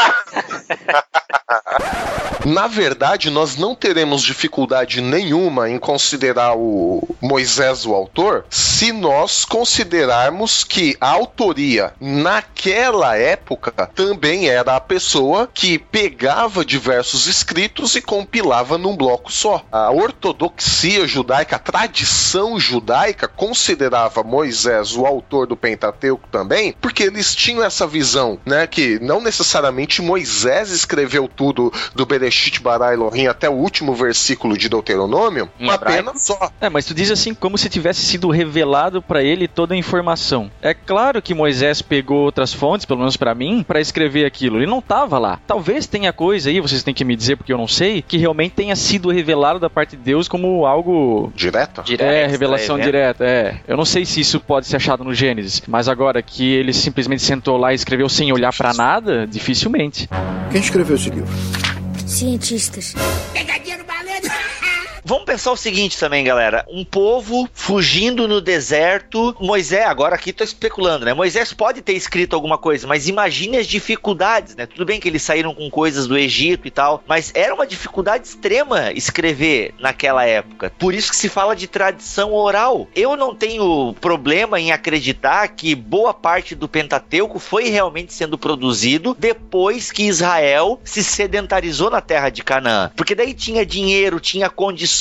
Na verdade, nós não teremos dificuldade nenhuma em considerar o Moisés o autor se nós considerarmos que a autoria naquela época também era a pessoa que pegava diversos escritos e compilava num bloco só. A ortodoxia judaica, a tradição judaica considerava Moisés o autor do Pentateuco também, porque eles tinham essa visão, né, que não necessariamente Moisés escreveu tudo do Bereshit Bara Elohim até o último versículo de Deuteronômio, Em hebraico? apenas só. É, mas tu diz assim como se tivesse sido revelado pra ele toda a informação. É claro que Moisés pegou outras fontes, pelo menos pra mim, pra escrever aquilo. Ele não tava lá. Talvez tenha coisa aí, vocês têm que me dizer porque eu não sei, que realmente tenha sido revelado da parte de Deus como algo Direto? É, revelação né? direta, é. Eu não sei se isso pode ser achado no Gênesis, mas agora que ele simplesmente sentou lá e escreveu sem olhar pra nada, dificilmente. Quem escreveu esse livro? Cientistas. Vamos pensar o seguinte também, galera. Um povo fugindo no deserto. Moisés, agora aqui tô especulando, né? Moisés pode ter escrito alguma coisa, mas imagine as dificuldades, né? Tudo bem que eles saíram com coisas do Egito e tal, mas era uma dificuldade extrema escrever naquela época. Por isso que se fala de tradição oral. Eu não tenho problema em acreditar que boa parte do Pentateuco foi realmente sendo produzido depois que Israel se sedentarizou na terra de Canaã. Porque daí tinha dinheiro, tinha condições,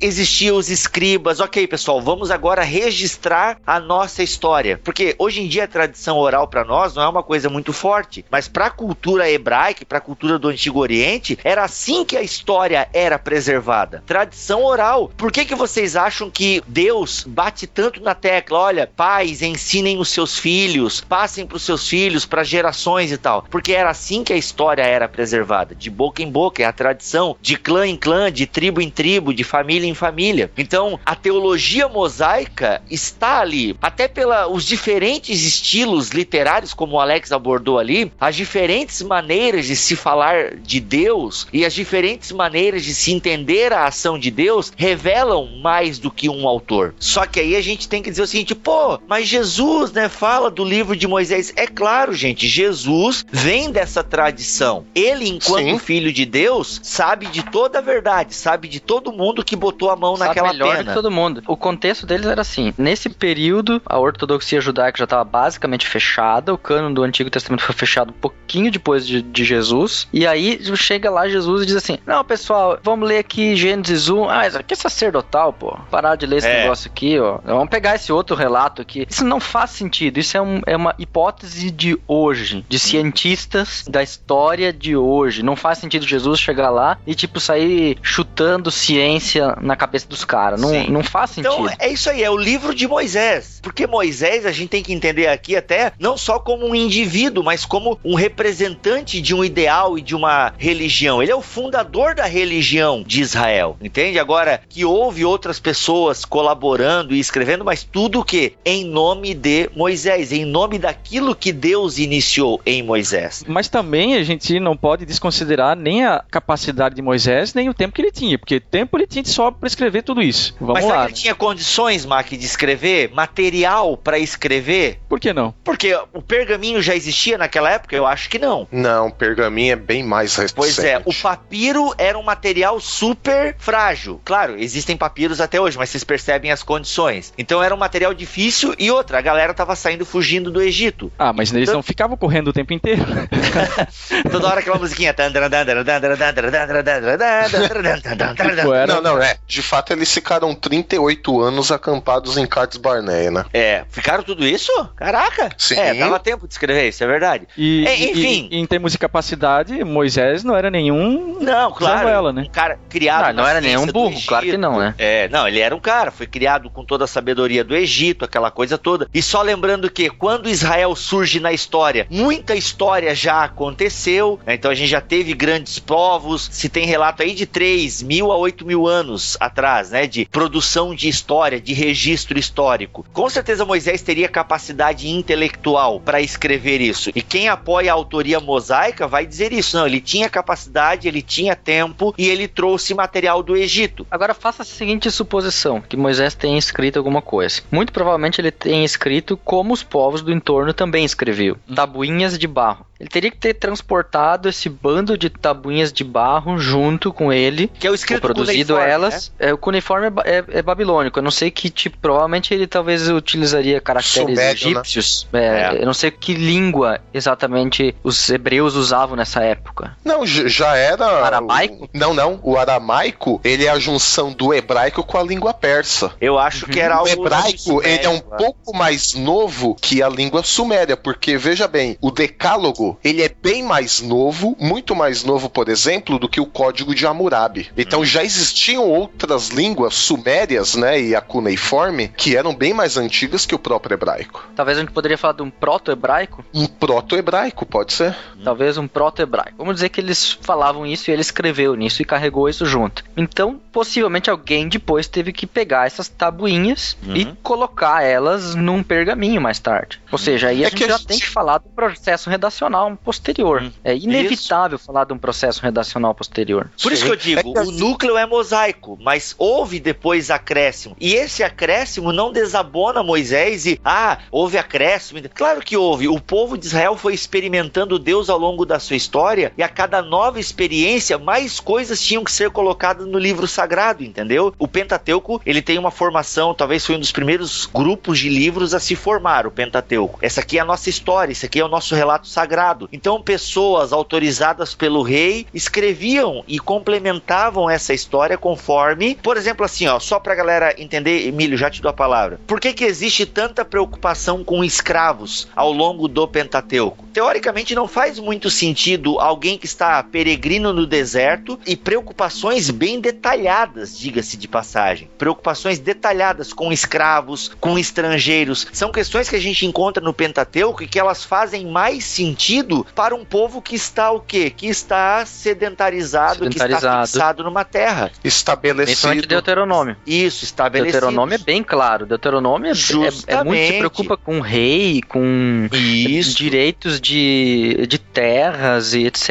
existiam os escribas. Ok, pessoal, vamos agora registrar a nossa história. Porque hoje em dia a tradição oral para nós não é uma coisa muito forte, mas para a cultura hebraica, para a cultura do Antigo Oriente, era assim que a história era preservada. Tradição oral. Por que que vocês acham que Deus bate tanto na tecla? Olha, pais, ensinem os seus filhos, passem para os seus filhos, para gerações e tal. Porque era assim que a história era preservada, de boca em boca, é a tradição, de clã em clã, de tribo em tribo, de família em família. Então, a teologia mosaica está ali, até pela os diferentes estilos literários, como o Alex abordou ali, as diferentes maneiras de se falar de Deus e as diferentes maneiras de se entender a ação de Deus revelam mais do que um autor. Só que aí a gente tem que dizer o seguinte, pô, mas Jesus, né, fala do livro de Moisés. É claro, gente, Jesus vem dessa tradição. Ele, enquanto Sim. filho de Deus, sabe de toda a verdade, sabe de todo mundo mundo que botou a mão Sabe naquela melhor pena. que todo mundo. O contexto deles era assim: nesse período, a ortodoxia judaica já estava basicamente fechada, o cano do Antigo Testamento foi fechado um pouquinho depois de, de Jesus. E aí chega lá Jesus e diz assim: Não, pessoal, vamos ler aqui Gênesis 1. Ah, isso aqui é sacerdotal, pô. Parar de ler esse É. negócio aqui, ó. Vamos pegar esse outro relato aqui. Isso não faz sentido. Isso é, um- é uma hipótese de hoje, de cientistas da história de hoje. Não faz sentido Jesus chegar lá e, tipo, sair chutando ciência na cabeça dos caras. Não, Sim. não faz sentido. Então é isso aí, é o livro de Moisés. Porque Moisés a gente tem que entender aqui até não só como um indivíduo, mas como um representante de um ideal e de uma religião. Ele é o fundador da religião de Israel, entende? Agora que houve outras pessoas colaborando e escrevendo, mas tudo o que em nome de Moisés, em nome daquilo que Deus iniciou em Moisés. Mas também a gente não pode desconsiderar nem a capacidade de Moisés, nem o tempo que ele tinha, porque tempo ele tinha de sobra para escrever tudo isso. Vamos mas será lá. que ele tinha condições, Mac, de escrever? Material para escrever? Por que não? Porque o pergaminho já existia naquela época? Eu acho que não. Não, pergaminho é bem mais recente. Pois é, o papiro era um material super frágil. Claro, existem papiros até hoje, mas vocês percebem as condições. Então era um material difícil e outra, a galera tava saindo fugindo do Egito. Ah, mas eles não ficavam correndo o tempo inteiro. Toda hora aquela musiquinha. Tipo, era- Não, não, é. De fato, eles ficaram 38 anos acampados em Cades Barneia, né? É, ficaram tudo isso? Caraca! Sim. É, dava tempo de escrever, isso é verdade. E, É, e- enfim. e- em termos de capacidade, Moisés não era nenhum. Não, claro. Samuela, né? Um cara criado não na era nenhum burro, claro que não, né? É, não, ele era um cara, foi criado com toda a sabedoria do Egito, aquela coisa toda. E só lembrando que quando Israel surge na história, muita história já aconteceu, né? então a gente já teve grandes povos, se tem relato aí de 3 mil a 8 mil anos atrás, né? De produção de história, de registro histórico. Com certeza Moisés teria capacidade intelectual para escrever isso. E quem apoia a autoria mosaica vai dizer isso. Não, ele tinha capacidade, ele tinha tempo e ele trouxe material do Egito. Agora faça a seguinte suposição, que Moisés tenha escrito alguma coisa. Muito provavelmente ele tenha escrito como os povos do entorno também escreviam, tabuinhas de barro. Ele teria que ter transportado esse bando de tabuinhas de barro junto com ele, Que é o escrito produzido elas. É, o cuneiforme é, é- é babilônico. Eu não sei que tipo, provavelmente ele talvez utilizaria caracteres Sumério, né? egípcios. É, É. Eu não sei que língua exatamente os hebreus usavam nessa época. Não, já era. Aramaico? Não, não. O aramaico, ele é a junção do hebraico com a língua persa. Eu acho que era O algo. hebraico, ele é um pouco mais novo que a língua suméria, porque veja bem, o decálogo, ele é bem mais novo, muito mais novo, por exemplo, do que o código de Hammurabi. Então já existiam outras línguas sumérias, né, e a cuneiforme, que eram bem mais antigas que o próprio hebraico. Talvez a gente poderia falar de um proto-hebraico. Um proto-hebraico, pode ser? Talvez um proto-hebraico. Vamos dizer que eles falavam isso e ele escreveu nisso e carregou isso junto. Então, possivelmente alguém depois teve que pegar essas tabuinhas Uhum. e colocar elas num pergaminho mais tarde. Ou seja, aí a É gente que a já gente- tem que falar do processo redacional posterior. Uhum. É inevitável falar de um processo redacional posterior. Por isso que eu digo, É que o núcleo é mosaico, mas houve depois acréscimo. E esse acréscimo não desabona Moisés e, ah, houve acréscimo. Claro que houve. O povo de Israel foi experimentando Deus ao longo da sua história e a cada nova experiência, mais coisas tinham que ser colocadas no livro sagrado, entendeu? O Pentateuco, ele tem uma formação, talvez foi um dos primeiros grupos de livros a se formar, o Pentateuco. Essa aqui é a nossa história, esse aqui é o nosso relato sagrado. Então, pessoas autorizadas pelo rei escreviam e complementavam essa história conforme, por exemplo, assim, ó, só pra galera entender, Emílio, já te dou a palavra. Por que que existe tanta preocupação com escravos ao longo do Pentateuco? Teoricamente não faz muito sentido alguém que está peregrino no deserto e preocupações bem detalhadas, diga-se de passagem. Preocupações detalhadas com escravos, com estrangeiros. São questões que a gente encontra no Pentateuco e que elas fazem mais sentido para um povo que está o quê? Que está sedentarizado, que está Sedentarizado. fixado numa terra. Principalmente Estabelecido. Deuteronômio. Isso, estabelecido. Deuteronômio é bem claro. Deuteronômio é, é- é muito se preocupa com rei, com Isso. direitos de, de terras e etc.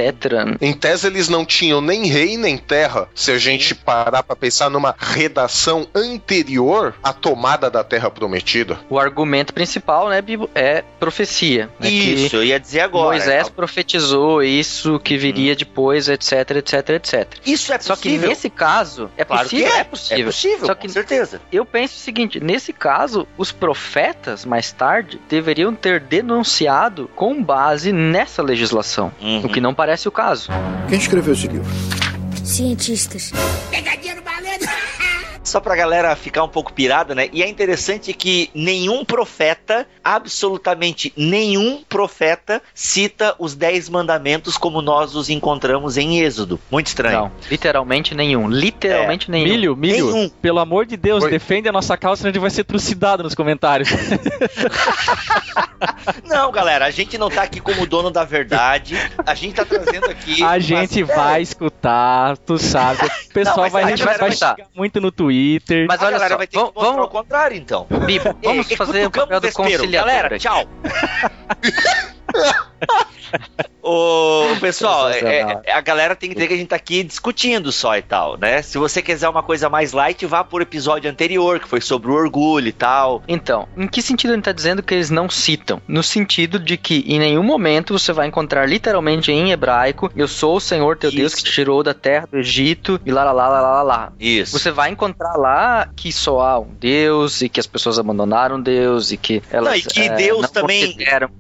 Em tese, eles não tinham nem rei nem terra. Se a gente parar pra pensar numa redação anterior à tomada da terra prometida. O argumento principal, né, Bibo, é profecia. né, Isso, eu ia dizer agora. Moisés profetizou isso que viria depois, etc, etc, etc. Isso é Só que possível. nesse caso, é Claro possível? que é. É possível. É possível, Só com que certeza. eu penso o seguinte: nesse caso, os profetas, mais tarde, deveriam ter denunciado com base nessa legislação. Uhum. O que não parece o caso. Quem escreveu esse livro? Cientistas. Só pra galera ficar um pouco pirada, né? E é interessante que nenhum profeta, absolutamente nenhum profeta, cita os dez mandamentos como nós os encontramos em Êxodo. Muito estranho. Não, literalmente nenhum. Literalmente nenhum. Milho, milho, Nenhum. pelo amor de Deus, Oi. defende a nossa causa, senão a gente vai ser trucidado nos comentários. Não, galera, a gente não tá aqui como dono da verdade. A gente tá trazendo aqui. a gente vai escutar, tu sabe. O pessoal Não, vai, a gente vai vai muito no Twitter. Mas a olha galera só, vai ter vamos, que mostrar vamos, o contrário, então. Bibo, vamos Ei, fazer o papel do conciliador. Galera, tchau. Ô, pessoal, é- é- a galera tem que entender que a gente tá aqui discutindo só e tal, né? Se você quiser uma coisa mais light, vá por episódio anterior, que foi sobre o orgulho e tal. Então, em que sentido ele está dizendo que eles não citam? No sentido de que em nenhum momento você vai encontrar literalmente em hebraico: Eu sou o Senhor teu Deus que Isso. te tirou da terra do Egito e lá lá lá lá lá lá. Isso. Você vai encontrar lá que só há um Deus e que as pessoas abandonaram Deus e que elas Não, e que eh, Deus não também-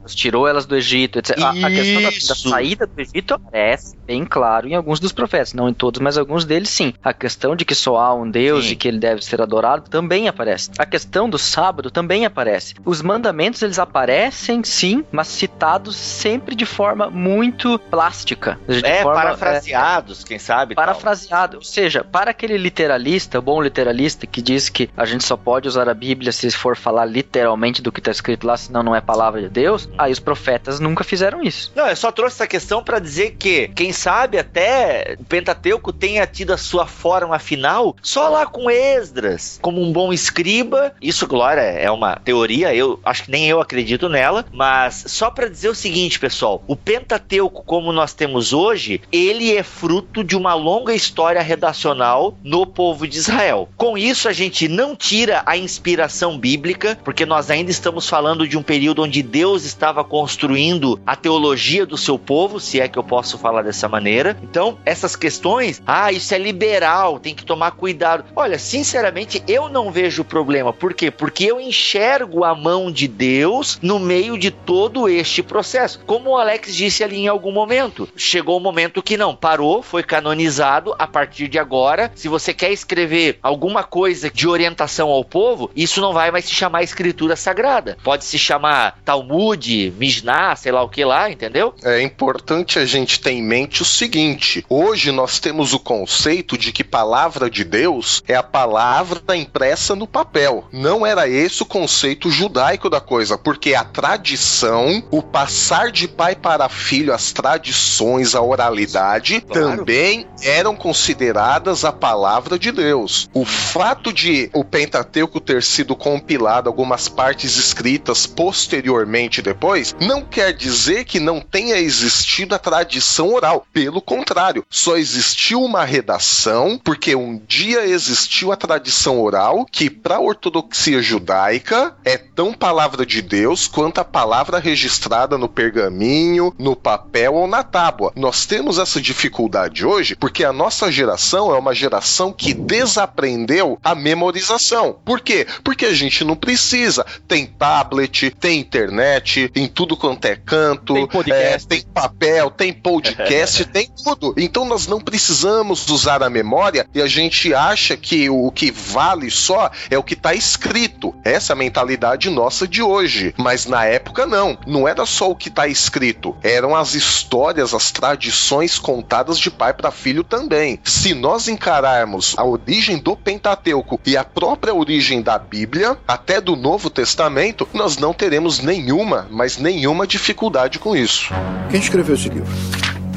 tirou elas do Egito, etc. A, a questão da, da saída do Egito aparece bem claro em alguns dos profetas, não em todos, mas alguns deles sim. A questão de que só há um Deus Sim. e que ele deve ser adorado também aparece. A questão do sábado também aparece. Os mandamentos eles aparecem sim, mas citados sempre de forma muito plástica. É, forma, parafraseados, quem sabe? e tal. Parafraseado, ou seja, para aquele literalista, bom literalista, que diz que a gente só pode usar a Bíblia se for falar literalmente do que está escrito lá, senão não é palavra de Deus, aí os profetas nunca fizeram isso. Não, eu só trouxe essa questão pra dizer que, quem sabe até o Pentateuco tenha tido a sua forma final só lá com Esdras, como um bom escriba. Isso, Glória, é uma teoria, eu acho que nem eu acredito nela, mas só pra dizer o seguinte, pessoal, o Pentateuco como nós temos hoje, ele é fruto de uma longa história redacional no povo de Israel. Com isso a gente não tira a inspiração bíblica, porque nós ainda estamos falando de um período onde Deus estava construindo a teologia do seu povo, se é que eu posso falar dessa maneira. Então, essas questões, ah, isso é liberal, tem que tomar cuidado. Olha, sinceramente, eu não vejo problema. Por quê? Porque eu enxergo a mão de Deus no meio de todo este processo. Como o Alex disse ali em algum momento, chegou o momento que não, parou, foi canonizado. A partir de agora, se você quer escrever alguma coisa de orientação ao povo, isso não vai mais se chamar escritura sagrada. Pode se chamar Talmud, Mishnah, sei lá o que lá, entendeu? É importante a gente ter em mente o seguinte: hoje nós temos o conceito de que palavra de Deus é a palavra impressa no papel. Não era esse o conceito judaico da coisa, porque a tradição, o passar de pai para filho, as tradições, a oralidade, Claro. também eram consideradas a palavra de Deus. O fato de o Pentateuco ter sido compilado, algumas partes escritas posteriormente depois, não quer dizer que não tenha existido a tradição oral. Pelo contrário, só existiu uma redação porque um dia existiu a tradição oral que para a ortodoxia judaica é tão palavra de Deus quanto a palavra registrada no pergaminho, no papel ou na tábua. Nós temos essa dificuldade hoje porque a nossa geração é uma geração que desaprendeu a memorização. Por quê? Porque a gente não precisa. Tem tablet, tem internet, em tudo quanto é canto, Tem podcast. é, tem papel, tem podcast, tem tudo. Então nós não precisamos usar a memória e a gente acha que o que vale só é o que está escrito. Essa é a mentalidade nossa de hoje. Mas na época não. Não era só o que está escrito. Eram as histórias, as tradições contadas de pai para filho também. Se nós encararmos a origem do Pentateuco e a própria origem da Bíblia, até do Novo Testamento, nós não teremos nenhuma, mas nenhuma dificuldade com isso. Quem escreveu esse livro?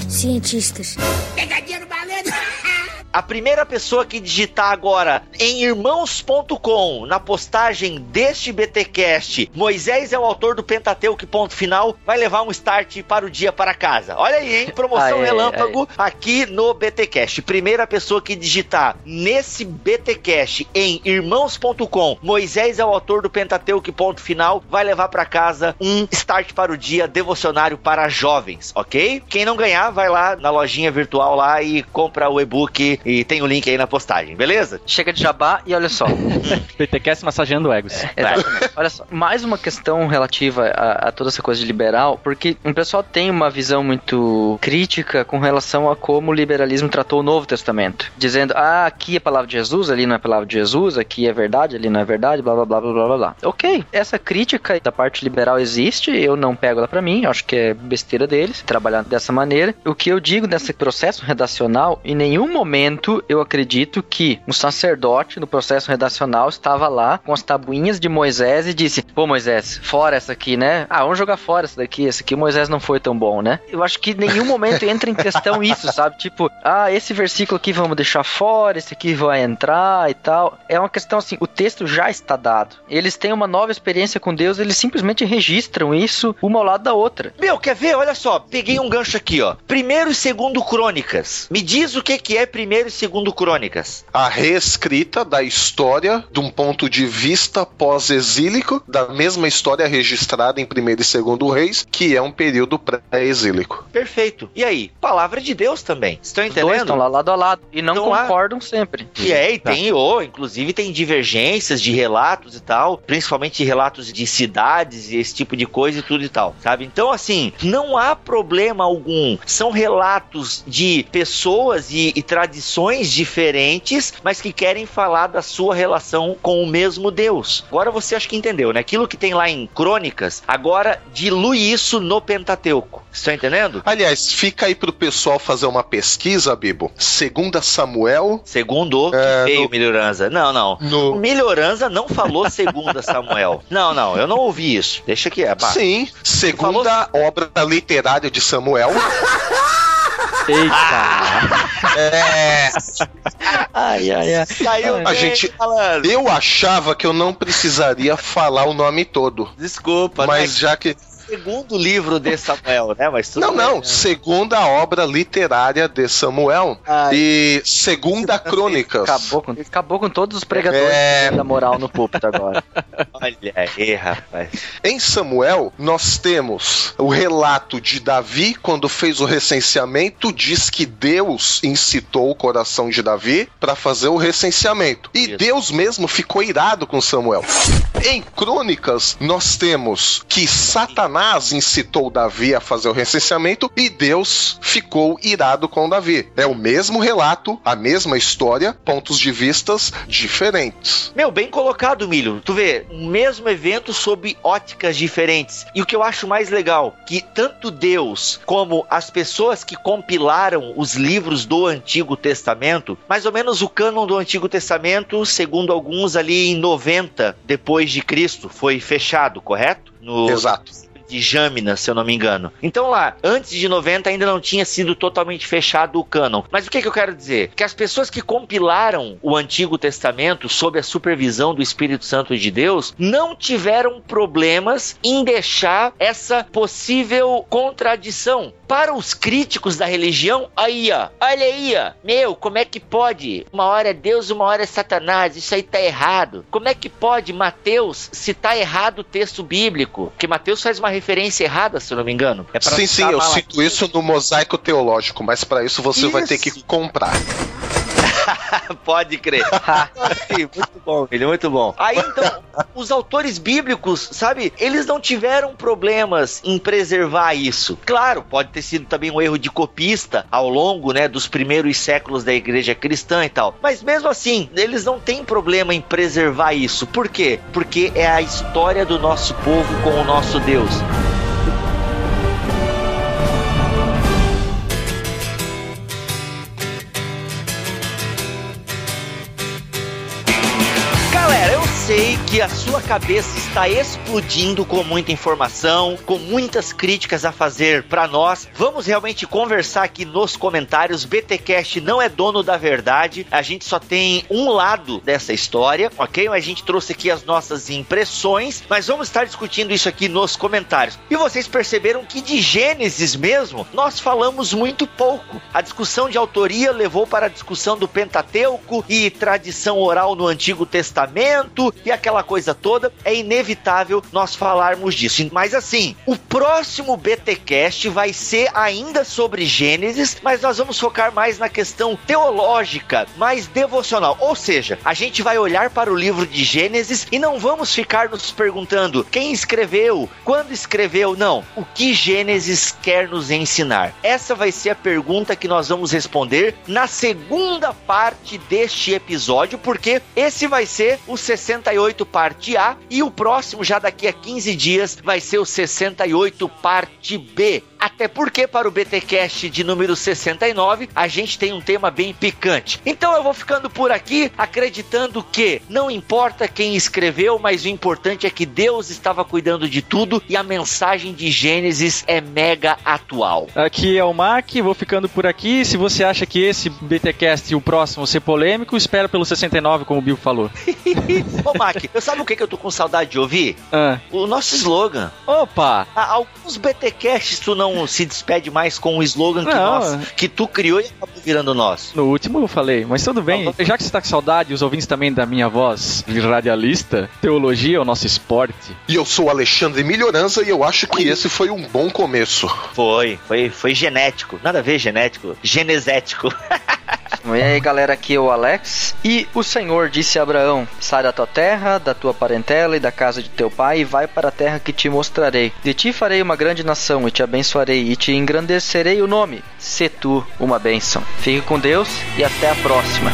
Cientistas. A primeira pessoa que digitar agora em irmãos.com na postagem deste BTcast, Moisés é o autor do Pentateuco, ponto final, vai levar um start para o dia para casa. Olha aí, hein? Promoção Aê, relâmpago aqui no BTcast. Primeira pessoa que digitar nesse BTcast em irmãos.com, Moisés é o autor do Pentateuco, ponto final, vai levar para casa um start para o dia devocionário para jovens, ok? Quem não ganhar, vai lá na lojinha virtual lá e compra o e-book e tem o link aí na postagem, beleza? Chega de jabá e olha só. BTcast massageando egos. Exatamente. Olha só, mais uma questão relativa a, a toda essa coisa de liberal, porque o pessoal tem uma visão muito crítica com relação a como o liberalismo tratou o Novo Testamento, dizendo, ah, aqui é a palavra de Jesus, ali não é a palavra de Jesus, aqui é verdade, ali não é verdade, blá blá blá blá blá blá. blá. Ok, essa crítica da parte liberal existe, eu não pego ela pra mim, acho que é besteira deles trabalhar dessa maneira. O que eu digo nesse processo redacional, em nenhum momento eu acredito que um sacerdote no processo redacional estava lá com as tabuinhas de Moisés e disse: Pô, Moisés, fora essa aqui, né? Ah, vamos jogar fora essa daqui. Esse aqui Moisés não foi tão bom, né? Eu acho que em nenhum momento entra em questão isso, sabe? Tipo, ah, esse versículo aqui vamos deixar fora, esse aqui vai entrar e tal. É uma questão assim: o texto já está dado. Eles têm uma nova experiência com Deus, eles simplesmente registram isso uma ao lado da outra. Meu, quer ver? Olha só, peguei um gancho aqui, ó. Primeiro e segundo crônicas. Me diz o que, que é primeiro e segundo crônicas. A reescrita da história de um ponto de vista pós-exílico, da mesma história registrada em primeiro e segundo reis, que é um período pré-exílico. Perfeito. E aí? Palavra de Deus também. Estão Os dois entendendo? estão lá lado a lado e não Então, concordam sempre. E é, e tem, oh, inclusive tem divergências de relatos e tal, principalmente relatos de cidades e esse tipo de coisa e tudo e tal, sabe? Então, assim, não há problema algum. São relatos de pessoas e, e tradições diferentes, mas que querem falar da sua relação com o mesmo Deus. Agora você acha que entendeu, né? Aquilo que tem lá em Crônicas, agora dilui isso no Pentateuco. Estão entendendo? Aliás, fica aí pro pessoal fazer uma pesquisa, Bibo. Segunda Samuel, Segundo, que É, feio, no- Melhoranza. Não, não. O no... Melhoranza não falou segunda Samuel. Não, não, eu não ouvi isso. Deixa que é. pá. Sim, segunda obra literária de Samuel. Eita! É, Ai, ai, ai. Saiu A bem, gente- malandro. eu achava que eu não precisaria falar o nome todo. Desculpa, Mas né? já que. Segundo livro de Samuel, né? Mas tudo Não, bem, não. né? Segunda obra literária de Samuel. Ai. E segunda Crônicas. Acabou com, acabou com todos os pregadores É. da moral no púlpito agora. Olha aí, rapaz. Em Samuel, nós temos o relato de Davi, quando fez o recenseamento, diz que Deus incitou o coração de Davi para fazer o recenseamento. E Isso. Deus mesmo ficou irado com Samuel. Em Crônicas, nós temos que Satanás incitou Davi a fazer o recenseamento e Deus ficou irado com Davi. É o mesmo relato, a mesma história, pontos de vistas diferentes. Meu, bem colocado, Milho. Tu vê, o mesmo evento sob óticas diferentes. E o que eu acho mais legal, que tanto Deus como as pessoas que compilaram os livros do Antigo Testamento, mais ou menos o cânon do Antigo Testamento, segundo alguns ali em 90 depois de Cristo, foi fechado, correto? No, Exato. De Jâmina, se eu não me engano. Então lá, antes de 90 ainda não tinha sido totalmente fechado o cânon. Mas o que, que eu quero dizer? Que as pessoas que compilaram o Antigo Testamento sob a supervisão do Espírito Santo de Deus não tiveram problemas em deixar essa possível contradição. Para os críticos da religião, aí ó, olha aí ó, meu, como é que pode? Uma hora é Deus, uma hora é Satanás, isso aí tá errado. Como é que pode Mateus citar errado o texto bíblico? Porque Mateus faz uma referência errada, se eu não me engano. É Sim, sim, eu cito isso no mosaico teológico, mas para isso você vai ter que Isso. comprar. Pode crer. Muito bom, filho, muito bom. Aí então, os autores bíblicos, sabe, eles não tiveram problemas em preservar isso. Claro, pode ter sido também um erro de copista ao longo, né, dos primeiros séculos da igreja cristã e tal. Mas mesmo assim, eles não têm problema em preservar isso. Por quê? Porque é a história do nosso povo com o nosso Deus. Sei que a sua cabeça está explodindo com muita informação, com muitas críticas a fazer para nós. Vamos realmente conversar aqui nos comentários. BTcast não é dono da verdade. A gente só tem um lado dessa história, ok? A gente trouxe aqui as nossas impressões, mas vamos estar discutindo isso aqui nos comentários. E vocês perceberam que de Gênesis mesmo, nós falamos muito pouco. A discussão de autoria levou para a discussão do Pentateuco e tradição oral no Antigo Testamento e aquela coisa toda. É inevitável nós falarmos disso. Mas assim, o próximo BTcast vai ser ainda sobre Gênesis, mas nós vamos focar mais na questão teológica, mais devocional. Ou seja, a gente vai olhar para o livro de Gênesis e não vamos ficar nos perguntando quem escreveu, quando escreveu, não. O que Gênesis quer nos ensinar? Essa vai ser a pergunta que nós vamos responder na segunda parte deste episódio, porque esse vai ser o 68 parte A e o próximo, já daqui a 15 dias, vai ser o 68 parte B. Até porque para o BTcast de número 69, a gente tem um tema bem picante. Então eu vou ficando por aqui acreditando que não importa quem escreveu, mas o importante é que Deus estava cuidando de tudo e a mensagem de Gênesis é mega atual. Aqui é o Mac, vou ficando por aqui. Se você acha que esse BTcast e o próximo ser polêmico, espera pelo 69, como o Bill falou. Mac, eu sabe o que, que eu tô com saudade de ouvir? Ah. O nosso slogan. Opa! Há alguns BTcasts tu não se despede mais com o slogan que, nós, que tu criou e acabou virando nosso. No último eu falei, mas tudo bem. Já que você tá com saudade, os ouvintes também da minha voz de radialista, teologia é o nosso esporte. E eu sou o Alexandre Melhorança e eu acho que esse foi um bom começo. Foi, foi, foi genético. Nada a ver genético, genesético. E aí, galera, aqui é o Alex. E o Senhor disse a Abraão: Sai da tua terra, da tua parentela e da casa de teu pai, e vai para a terra que te mostrarei. De ti farei uma grande nação, e te abençoarei, e te engrandecerei o nome. Se tu uma bênção. Fique com Deus e até a próxima.